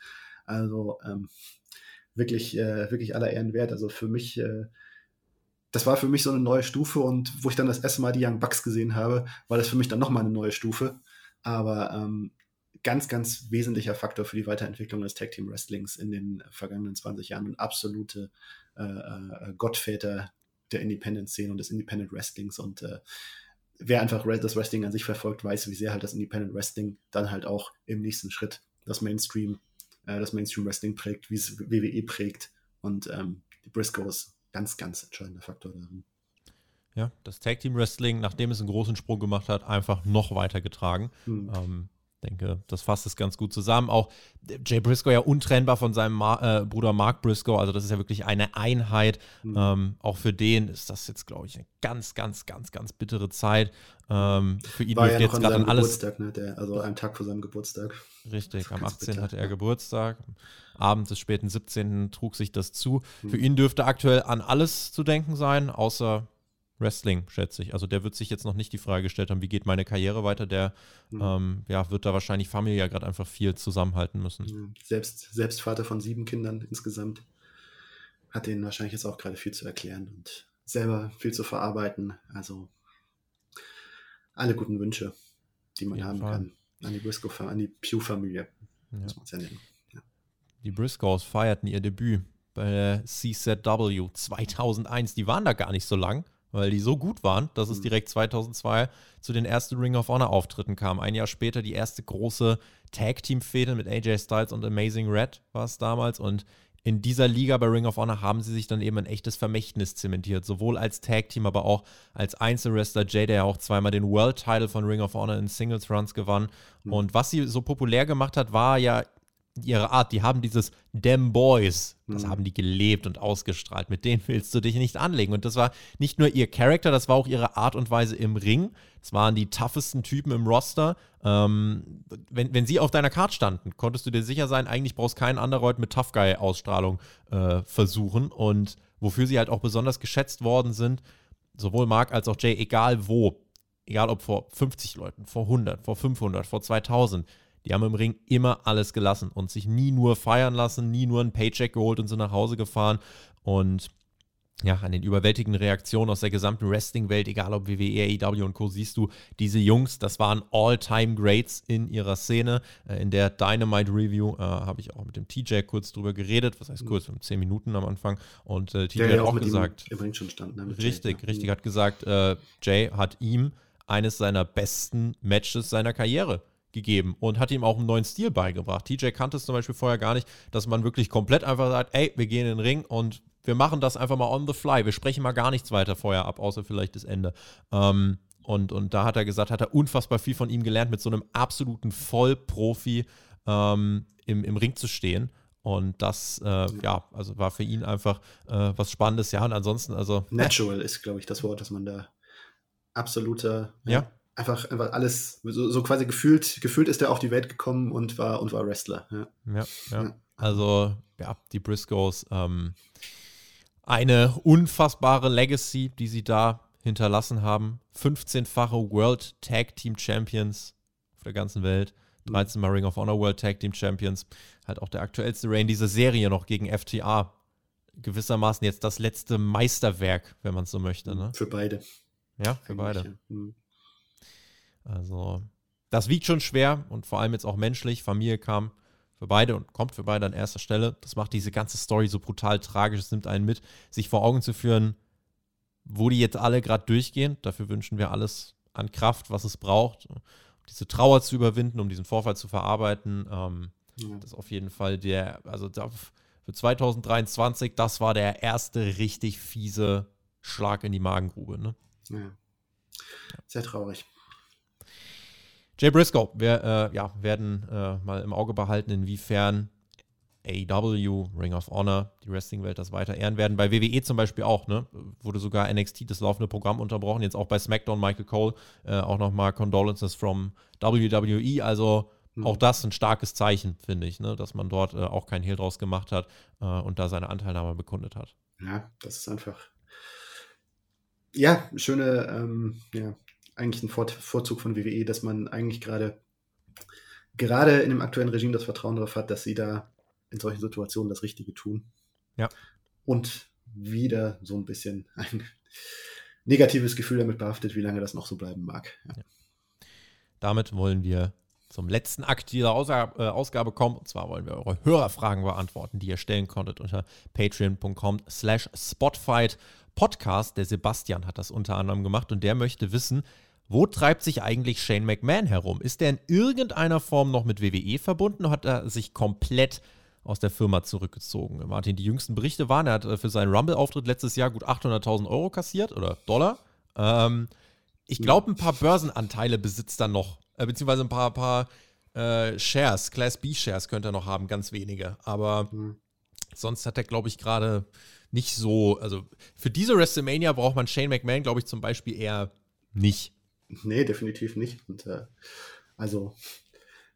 Also ähm, wirklich, äh, wirklich aller Ehren wert. Also für mich, äh, das war für mich so eine neue Stufe und wo ich dann das erste Mal die Young Bucks gesehen habe, war das für mich dann nochmal eine neue Stufe. Aber ähm, ganz, ganz wesentlicher Faktor für die Weiterentwicklung des Tag Team Wrestlings in den vergangenen 20 Jahren und absolute äh, äh, Gottväter der Independent-Szene und des Independent Wrestlings und äh, wer einfach das Wrestling an sich verfolgt, weiß, wie sehr halt das Independent Wrestling dann halt auch im nächsten Schritt das Mainstream, äh, das Mainstream Wrestling prägt, wie es WWE prägt. Und ähm, die Briscoes, ganz, ganz entscheidender Faktor darin. Ja, das Tag Team Wrestling, nachdem es einen großen Sprung gemacht hat, einfach noch weiter getragen. Hm. Ähm, denke, das fasst es ganz gut zusammen. Auch Jay Briscoe ja untrennbar von seinem Ma äh, Bruder Mark Briscoe, also das ist ja wirklich eine Einheit. Mhm. Ähm, auch für den ist das jetzt, glaube ich, eine ganz, ganz, ganz, ganz bittere Zeit. Ähm, für ihn War ja jetzt gerade an alles. Geburtstag, ne? Der, also einen Tag vor seinem Geburtstag. Richtig, am 18. Bitter, hatte er. Geburtstag. Abend des späten 17. trug sich das zu. Mhm. Für ihn dürfte aktuell an alles zu denken sein, außer Wrestling, schätze ich. Also der wird sich jetzt noch nicht die Frage gestellt haben, wie geht meine Karriere weiter. Der mhm. ähm, ja, wird da wahrscheinlich familiär gerade einfach viel zusammenhalten müssen. Selbst, selbst Vater von sieben Kindern insgesamt hat denen wahrscheinlich jetzt auch gerade viel zu erklären und selber viel zu verarbeiten. Also alle guten Wünsche, die man haben Fall. kann an die Briscoe, an die Pew-Familie. Ja. ja Ja. Die Briscoes feierten ihr Debüt bei der CZW 2001. Die waren da gar nicht so lang weil die so gut waren, dass es mhm. direkt 2002 zu den ersten Ring of Honor Auftritten kam. Ein Jahr später die erste große Tag Team Fehde mit AJ Styles und Amazing Red war es damals und in dieser Liga bei Ring of Honor haben sie sich dann eben ein echtes Vermächtnis zementiert, sowohl als Tag Team, aber auch als Einzelwrestler. Jay, der ja auch zweimal den World Title von Ring of Honor in Singles Runs gewann. Mhm. Und was sie so populär gemacht hat, war ja ihre Art, die haben dieses Dem Boys, das mhm. haben die gelebt und ausgestrahlt. Mit denen willst du dich nicht anlegen. Und das war nicht nur ihr Charakter, das war auch ihre Art und Weise im Ring. Es waren die toughesten Typen im Roster. Ähm, wenn, wenn sie auf deiner Karte standen, konntest du dir sicher sein, eigentlich brauchst keinen Underroid mit Tough Guy-Ausstrahlung äh, versuchen. Und wofür sie halt auch besonders geschätzt worden sind, sowohl Mark als auch Jay, egal wo, egal ob vor 50 Leuten, vor 100, vor 500, vor 2000, die haben im Ring immer alles gelassen und sich nie nur feiern lassen, nie nur einen Paycheck geholt und sind nach Hause gefahren. Und ja, an den überwältigenden Reaktionen aus der gesamten Wrestling-Welt, egal ob WWE, AEW und Co., siehst du, diese Jungs, das waren All-Time-Greats in ihrer Szene. Äh, in der Dynamite-Review äh, habe ich auch mit dem TJ kurz drüber geredet, was heißt mhm. kurz, zehn Minuten am Anfang. Und äh, TJ hat auch gesagt, im Ring schon stand, ne, richtig, Jay, richtig, hat gesagt, äh, Jay hat ihm eines seiner besten Matches seiner Karriere gegeben und hat ihm auch einen neuen Stil beigebracht. TJ kannte es zum Beispiel vorher gar nicht, dass man wirklich komplett einfach sagt, ey, wir gehen in den Ring und wir machen das einfach mal on the fly. Wir sprechen mal gar nichts weiter vorher ab, außer vielleicht das Ende. Ähm, und, und da hat er gesagt, hat er unfassbar viel von ihm gelernt, mit so einem absoluten Vollprofi ähm, im, im Ring zu stehen. Und das, äh, ja, also war für ihn einfach äh, was Spannendes. Ja, und ansonsten, also. Natural ist, glaube ich, das Wort, dass man da absoluter, ja. ja. Einfach, einfach alles, so, so, quasi gefühlt, gefühlt ist er auf die Welt gekommen und war, und war Wrestler. Ja, ja. ja. Also, ja, die Briscoes, ähm, eine unfassbare Legacy, die sie da hinterlassen haben. 15-fache World Tag Team Champions auf der ganzen Welt. 13 Mal Ring of Honor World Tag Team Champions. Halt auch der aktuellste Reign dieser Serie noch gegen FTA. Gewissermaßen jetzt das letzte Meisterwerk, wenn man es so möchte. Ne? Für beide. Ja, für Eigentlich, beide. Ja. Mhm. Also, das wiegt schon schwer und vor allem jetzt auch menschlich. Familie kam für beide und kommt für beide an erster Stelle. Das macht diese ganze Story so brutal tragisch. Es nimmt einen mit, sich vor Augen zu führen, wo die jetzt alle gerade durchgehen. Dafür wünschen wir alles an Kraft, was es braucht, um diese Trauer zu überwinden, um diesen Vorfall zu verarbeiten. Ähm, ja. Das ist auf jeden Fall der, also für 2023, das war der erste richtig fiese Schlag in die Magengrube. Ne? Ja. Sehr traurig. Jay Briscoe, wir äh, ja, werden äh, mal im Auge behalten, inwiefern AEW, Ring of Honor, die Wrestling-Welt das weiter ehren werden. Bei WWE zum Beispiel auch, ne? Wurde sogar NXT das laufende Programm unterbrochen. Jetzt auch bei SmackDown Michael Cole äh, auch nochmal Condolences from WWE. Also mhm. auch das ein starkes Zeichen, finde ich, ne? dass man dort äh, auch keinen Hehl draus gemacht hat äh, und da seine Anteilnahme bekundet hat. Ja, das ist einfach. Ja, schöne, ähm, ja, eigentlich ein Vorzug von WWE, dass man eigentlich gerade gerade in dem aktuellen Regime das Vertrauen darauf hat, dass sie da in solchen Situationen das Richtige tun. Ja. Und wieder so ein bisschen ein negatives Gefühl damit behaftet, wie lange das noch so bleiben mag. Ja. Ja. Damit wollen wir zum letzten Akt dieser Ausgabe, äh, Ausgabe kommen. Und zwar wollen wir eure Hörerfragen beantworten, die ihr stellen konntet unter patreon.com slash spotfight Podcast. Der Sebastian hat das unter anderem gemacht und der möchte wissen, wo treibt sich eigentlich Shane McMahon herum? Ist er in irgendeiner Form noch mit WWE verbunden? Hat er sich komplett aus der Firma zurückgezogen. Martin, die jüngsten Berichte waren, er hat äh, für seinen Rumble-Auftritt letztes Jahr gut 800.000 Euro kassiert oder Dollar. Ähm, ich glaube, ein paar Börsenanteile besitzt er noch, äh, beziehungsweise ein paar, paar äh, Shares, Class B-Shares könnte er noch haben, ganz wenige. Aber mhm. sonst hat er, glaube ich, gerade nicht so, also für diese WrestleMania braucht man Shane McMahon, glaube ich, zum Beispiel eher nicht. Nee, definitiv nicht. Und äh, also,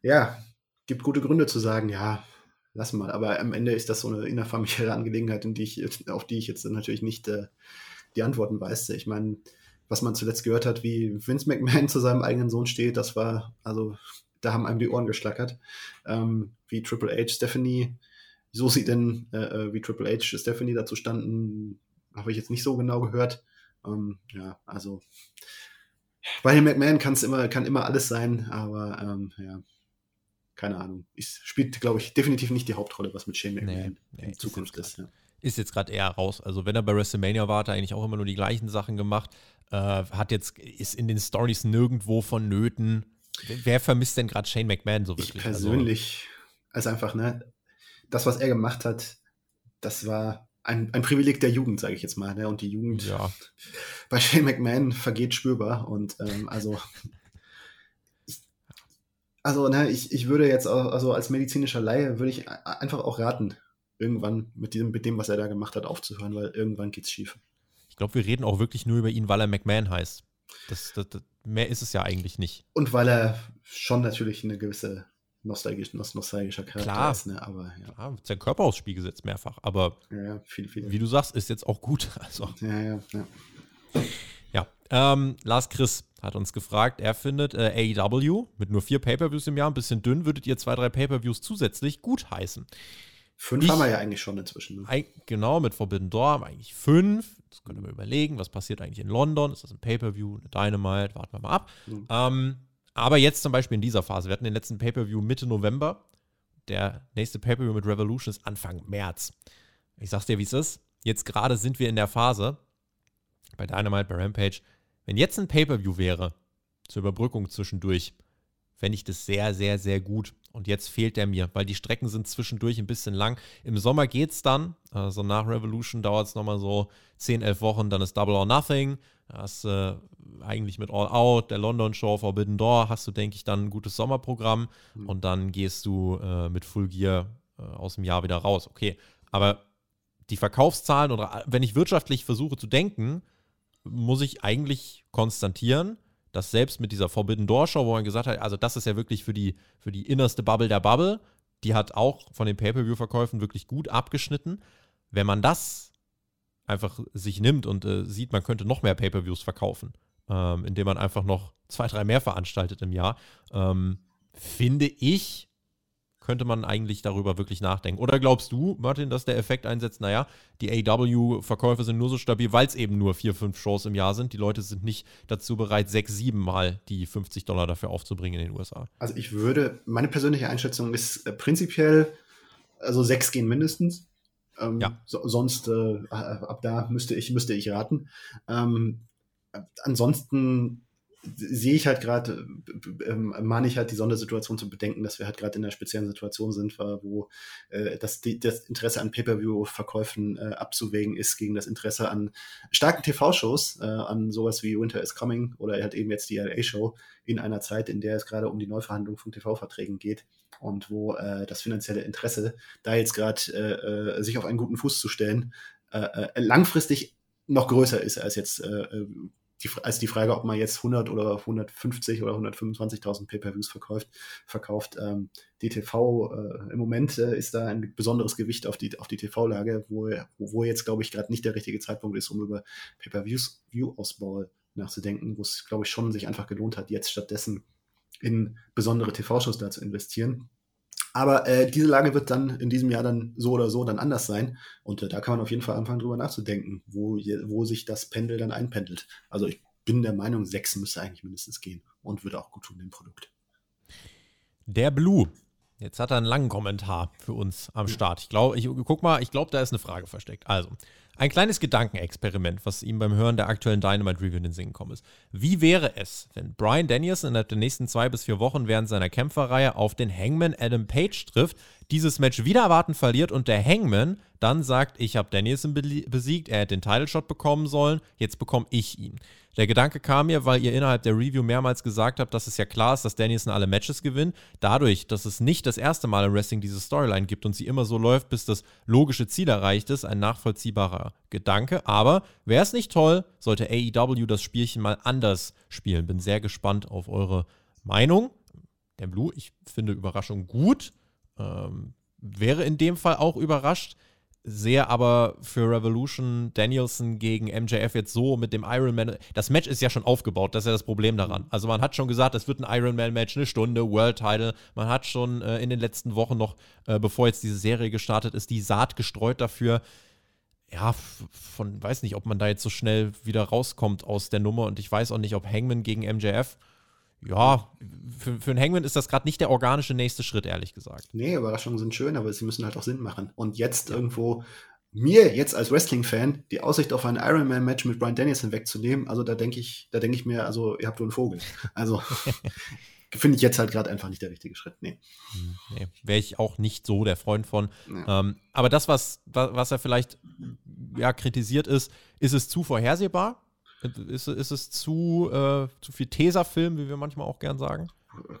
ja, gibt gute Gründe zu sagen, ja, lass mal. Aber am Ende ist das so eine innerfamiliäre Angelegenheit, in die ich, auf die ich jetzt natürlich nicht äh, die Antworten weiß. Ich meine, was man zuletzt gehört hat, wie Vince McMahon zu seinem eigenen Sohn steht, das war, also, da haben einem die Ohren geschlackert. Ähm, wie Triple H Stephanie, so sie denn, äh, äh wie Triple H Stephanie dazu standen, habe ich jetzt nicht so genau gehört. Ähm, ja, also bei den McMahon kann es immer, kann immer alles sein, aber ähm, ja, keine Ahnung. Es spielt, glaube ich, definitiv nicht die Hauptrolle, was mit Shane McMahon nee, in Zukunft ist. Ja. Ist jetzt gerade eher raus. Also wenn er bei WrestleMania war, hat er eigentlich auch immer nur die gleichen Sachen gemacht. Äh, hat jetzt, ist in den Stories nirgendwo vonnöten. Wer vermisst denn gerade Shane McMahon so wirklich? Ich persönlich, also, also einfach, ne, das, was er gemacht hat, das war ein, ein Privileg der Jugend, sage ich jetzt mal. Ne? Und die Jugend ja. bei Shane McMahon vergeht spürbar. Und ähm, also, ich, also ne, ich, ich würde jetzt auch, also als medizinischer Laie würde ich einfach auch raten, irgendwann mit dem, mit dem, was er da gemacht hat, aufzuhören, weil irgendwann geht's schief. Ich glaube, wir reden auch wirklich nur über ihn, weil er McMahon heißt. Das, das, das, mehr ist es ja eigentlich nicht. Und weil er schon natürlich eine gewisse nostalgisch, nostalgischer Charakter Klar. ist, ne? aber ja. Klar, sein Körper aufs Spiel gesetzt mehrfach, aber ja, ja, viel, viel. wie du sagst, ist jetzt auch gut. Also. Ja, ja, ja. Ja, ähm, Lars Chris hat uns gefragt, er findet äh, AEW mit nur vier Pay-Per-Views im Jahr ein bisschen dünn, würdet ihr zwei, drei Pay-Per-Views zusätzlich gut heißen? Fünf ich, haben wir ja eigentlich schon inzwischen. Ne? Genau, mit Forbidden Door eigentlich fünf. Das können wir überlegen, was passiert eigentlich in London? Ist das ein Pay-Per-View, eine Dynamite? Warten wir mal ab. Mhm. Ähm, aber jetzt zum Beispiel in dieser Phase, wir hatten den letzten Pay-Per-View Mitte November. Der nächste Pay-Per-View mit Revolution ist Anfang März. Ich sag's dir, wie es ist. Jetzt gerade sind wir in der Phase bei Dynamite, bei Rampage. Wenn jetzt ein Pay-Per-View wäre, zur Überbrückung zwischendurch, fände ich das sehr, sehr, sehr gut. Und jetzt fehlt der mir, weil die Strecken sind zwischendurch ein bisschen lang. Im Sommer geht es dann. Also nach Revolution dauert es nochmal so 10, 11 Wochen. Dann ist Double or Nothing. hast äh, eigentlich mit All Out, der London Show, Forbidden Door, hast du, denke ich, dann ein gutes Sommerprogramm. Mhm. Und dann gehst du äh, mit Full Gear äh, aus dem Jahr wieder raus. Okay, aber die Verkaufszahlen oder wenn ich wirtschaftlich versuche zu denken, muss ich eigentlich konstatieren, dass selbst mit dieser Forbidden Door Show, wo man gesagt hat, also das ist ja wirklich für die, für die innerste Bubble der Bubble, die hat auch von den Pay-Per-View-Verkäufen wirklich gut abgeschnitten. Wenn man das einfach sich nimmt und äh, sieht, man könnte noch mehr Pay-Per-Views verkaufen, ähm, indem man einfach noch zwei, drei mehr veranstaltet im Jahr, ähm, finde ich, könnte man eigentlich darüber wirklich nachdenken. Oder glaubst du, Martin, dass der Effekt einsetzt, naja, die AW-Verkäufe sind nur so stabil, weil es eben nur vier, fünf Shows im Jahr sind. Die Leute sind nicht dazu bereit, sechs, sieben Mal die 50 Dollar dafür aufzubringen in den USA. Also ich würde, meine persönliche Einschätzung ist äh, prinzipiell, also sechs gehen mindestens. Ähm, ja. So, sonst, äh, ab da müsste ich, müsste ich raten. Ähm, ansonsten sehe ich halt gerade, äh, ähm, meine ich halt die Sondersituation zu bedenken, dass wir halt gerade in einer speziellen Situation sind, wo äh, das, die, das Interesse an Pay-Per-View-Verkäufen äh, abzuwägen ist gegen das Interesse an starken TV-Shows, äh, an sowas wie Winter is Coming oder halt eben jetzt die LA-Show in einer Zeit, in der es gerade um die Neuverhandlung von TV-Verträgen geht und wo äh, das finanzielle Interesse, da jetzt gerade äh, äh, sich auf einen guten Fuß zu stellen, äh, äh, langfristig noch größer ist als jetzt äh die, als die Frage, ob man jetzt 100 oder 150 oder 125.000 Pay-per-Views verkauft. verkauft ähm, DTV äh, im Moment äh, ist da ein besonderes Gewicht auf die, auf die TV-Lage, wo, wo jetzt, glaube ich, gerade nicht der richtige Zeitpunkt ist, um über Pay-per-Views View-Ausbau nachzudenken, wo es, glaube ich, schon sich einfach gelohnt hat, jetzt stattdessen in besondere TV-Shows da zu investieren. Aber äh, diese Lage wird dann in diesem Jahr dann so oder so dann anders sein. Und äh, da kann man auf jeden Fall anfangen, drüber nachzudenken, wo, wo sich das Pendel dann einpendelt. Also ich bin der Meinung, sechs müsste eigentlich mindestens gehen und würde auch gut tun dem Produkt. Der Blue. Jetzt hat er einen langen Kommentar für uns am Start. Ich glaube, ich guck mal, ich glaube, da ist eine Frage versteckt. Also, ein kleines Gedankenexperiment, was ihm beim Hören der aktuellen Dynamite Review in den Sinn gekommen ist. Wie wäre es, wenn Brian Danielson innerhalb der nächsten zwei bis vier Wochen während seiner Kämpferreihe auf den Hangman Adam Page trifft, dieses Match wieder erwarten verliert und der Hangman dann sagt, ich habe Danielson besiegt, er hätte den Title Shot bekommen sollen, jetzt bekomme ich ihn. Der Gedanke kam mir, weil ihr innerhalb der Review mehrmals gesagt habt, dass es ja klar ist, dass Danielson alle Matches gewinnt. Dadurch, dass es nicht das erste Mal im Wrestling diese Storyline gibt und sie immer so läuft, bis das logische Ziel erreicht ist, ein nachvollziehbarer Gedanke. Aber wäre es nicht toll, sollte AEW das Spielchen mal anders spielen. Bin sehr gespannt auf eure Meinung. Der Blue, ich finde Überraschung gut. Ähm, wäre in dem Fall auch überrascht, sehe aber für Revolution Danielson gegen MJF jetzt so mit dem Iron Man. Das Match ist ja schon aufgebaut, das ist ja das Problem daran. Also man hat schon gesagt, es wird ein Iron Man Match, eine Stunde, World Title. Man hat schon äh, in den letzten Wochen noch, äh, bevor jetzt diese Serie gestartet ist, die Saat gestreut dafür. Ja, von weiß nicht, ob man da jetzt so schnell wieder rauskommt aus der Nummer und ich weiß auch nicht, ob Hangman gegen MJF ja, für, für einen Hangman ist das gerade nicht der organische nächste Schritt, ehrlich gesagt. Nee, Überraschungen sind schön, aber sie müssen halt auch Sinn machen. Und jetzt irgendwo mir jetzt als Wrestling-Fan die Aussicht auf ein Ironman-Match mit Brian Danielson wegzunehmen, also da denke ich, da denke ich mir, also ihr habt nur einen Vogel. Also finde ich jetzt halt gerade einfach nicht der richtige Schritt. Nee. Hm, nee Wäre ich auch nicht so der Freund von. Ja. Ähm, aber das, was, was er vielleicht ja, kritisiert ist, ist es zu vorhersehbar? Ist, ist es zu, äh, zu viel Tesafilm, wie wir manchmal auch gern sagen?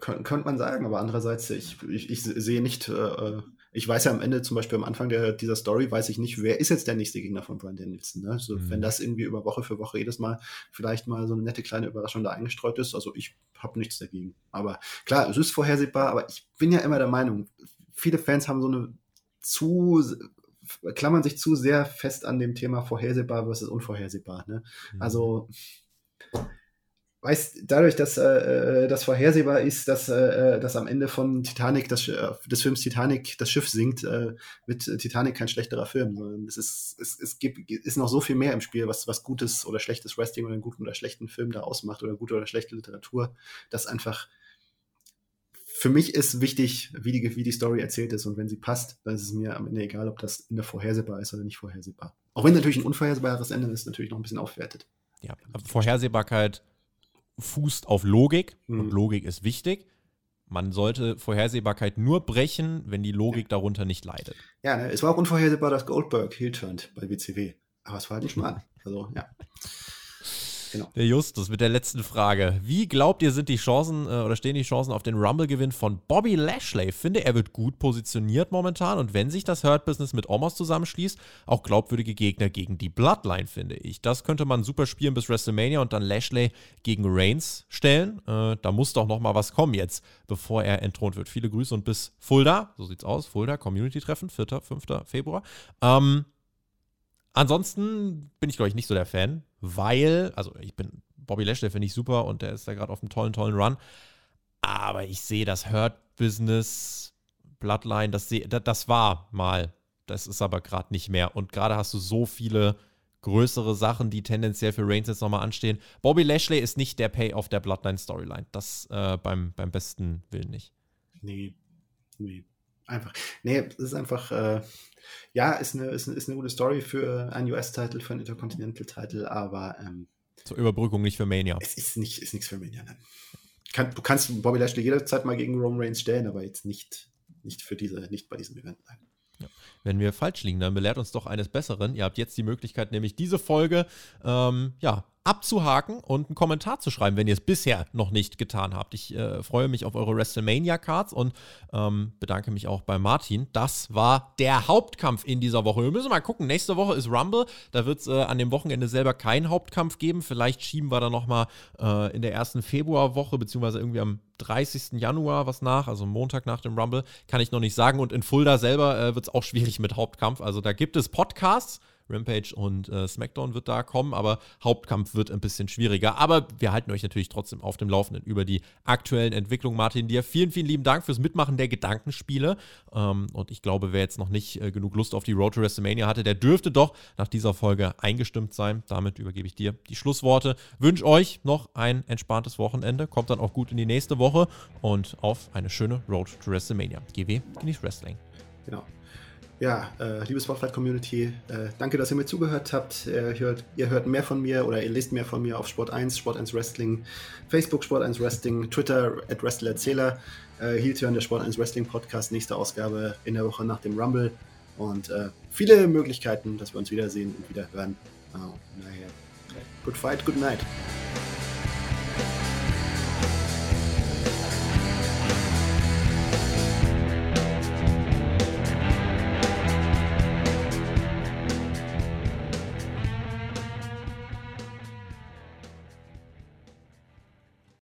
Kön könnte man sagen, aber andererseits, ich, ich, ich sehe nicht, äh, ich weiß ja am Ende, zum Beispiel am Anfang der, dieser Story, weiß ich nicht, wer ist jetzt der nächste Gegner von Brian Danielson. Ne? So, mhm. Wenn das irgendwie über Woche für Woche jedes Mal vielleicht mal so eine nette kleine Überraschung da eingestreut ist, also ich habe nichts dagegen. Aber klar, es ist vorhersehbar, aber ich bin ja immer der Meinung, viele Fans haben so eine zu klammern sich zu sehr fest an dem Thema vorhersehbar versus unvorhersehbar. Ne? Mhm. Also weißt, dadurch, dass äh, äh, das vorhersehbar ist, dass, äh, äh dass am Ende von Titanic, das, äh, des Films Titanic, das Schiff sinkt, äh, wird Titanic kein schlechterer Film, sondern es ist, es, es gibt, ist noch so viel mehr im Spiel, was, was gutes oder schlechtes Wrestling oder einen guten oder schlechten Film da ausmacht oder gute oder schlechte Literatur, dass einfach für mich ist wichtig, wie die, wie die Story erzählt ist. Und wenn sie passt, dann ist es mir am Ende egal, ob das in der vorhersehbar ist oder nicht vorhersehbar. Auch wenn natürlich ein unvorhersehbares Ende ist, natürlich noch ein bisschen aufwertet. Ja, Vorhersehbarkeit fußt auf Logik mhm. und Logik ist wichtig. man sollte Vorhersehbarkeit nur brechen, wenn die Logik ja. darunter nicht leidet. Ja, ne, es war auch unvorhersehbar, dass Goldberg heel turned bei WCW. Aber es war halt nicht mal. Also, ja. Genau. Der Justus mit der letzten Frage. Wie glaubt ihr, sind die Chancen äh, oder stehen die Chancen auf den Rumble-Gewinn von Bobby Lashley? Finde, er wird gut positioniert momentan und wenn sich das Hurt-Business mit Omos zusammenschließt, auch glaubwürdige Gegner gegen die Bloodline, finde ich. Das könnte man super spielen bis WrestleMania und dann Lashley gegen Reigns stellen. Äh, da muss doch noch mal was kommen jetzt, bevor er entthront wird. Viele Grüße und bis Fulda. So sieht's aus. Fulda, Community-Treffen, 4., 5. Februar. Ähm, Ansonsten bin ich, glaube ich, nicht so der Fan, weil, also ich bin, Bobby Lashley finde ich super und der ist da gerade auf einem tollen, tollen Run. Aber ich sehe das Hurt-Business, Bloodline, das, das war mal. Das ist aber gerade nicht mehr. Und gerade hast du so viele größere Sachen, die tendenziell für Reigns jetzt nochmal anstehen. Bobby Lashley ist nicht der Payoff der Bloodline-Storyline. Das äh, beim, beim besten Willen nicht. Nee, nee. Einfach. Nee, es ist einfach. Äh ja, ist eine, ist, eine, ist eine gute Story für einen US-Titel, für einen Intercontinental-Titel, aber. Ähm, Zur Überbrückung nicht für Mania. Es ist, nicht, ist nichts für Mania, nein. Kann, du kannst Bobby Lashley jederzeit mal gegen Roman Reigns stellen, aber jetzt nicht, nicht für diese, nicht bei diesem Event. Nein. Ja. Wenn wir falsch liegen, dann belehrt uns doch eines Besseren. Ihr habt jetzt die Möglichkeit, nämlich diese Folge ähm, ja, abzuhaken und einen Kommentar zu schreiben, wenn ihr es bisher noch nicht getan habt. Ich äh, freue mich auf eure WrestleMania-Cards und ähm, bedanke mich auch bei Martin. Das war der Hauptkampf in dieser Woche. Wir müssen mal gucken. Nächste Woche ist Rumble. Da wird es äh, an dem Wochenende selber keinen Hauptkampf geben. Vielleicht schieben wir da nochmal äh, in der ersten Februarwoche, beziehungsweise irgendwie am 30. Januar was nach, also Montag nach dem Rumble. Kann ich noch nicht sagen. Und in Fulda selber äh, wird es auch schwierig mit Hauptkampf. Also da gibt es Podcasts Rampage und äh, SmackDown wird da kommen, aber Hauptkampf wird ein bisschen schwieriger. Aber wir halten euch natürlich trotzdem auf dem Laufenden über die aktuellen Entwicklungen. Martin, dir vielen, vielen lieben Dank fürs Mitmachen der Gedankenspiele. Ähm, und ich glaube, wer jetzt noch nicht äh, genug Lust auf die Road to WrestleMania hatte, der dürfte doch nach dieser Folge eingestimmt sein. Damit übergebe ich dir die Schlussworte. Wünsche euch noch ein entspanntes Wochenende. Kommt dann auch gut in die nächste Woche und auf eine schöne Road to WrestleMania. GW, genießt Wrestling. Genau ja, äh, liebe Spotlight-Community, äh, danke, dass ihr mir zugehört habt. Ihr hört, ihr hört mehr von mir oder ihr lest mehr von mir auf Sport 1, Sport 1 Wrestling, Facebook Sport 1 Wrestling, Twitter at WrestleErzähler, äh, Heel der Sport 1 Wrestling Podcast, nächste Ausgabe in der Woche nach dem Rumble und äh, viele Möglichkeiten, dass wir uns wiedersehen und wieder hören. Oh, naja. Good fight, good night.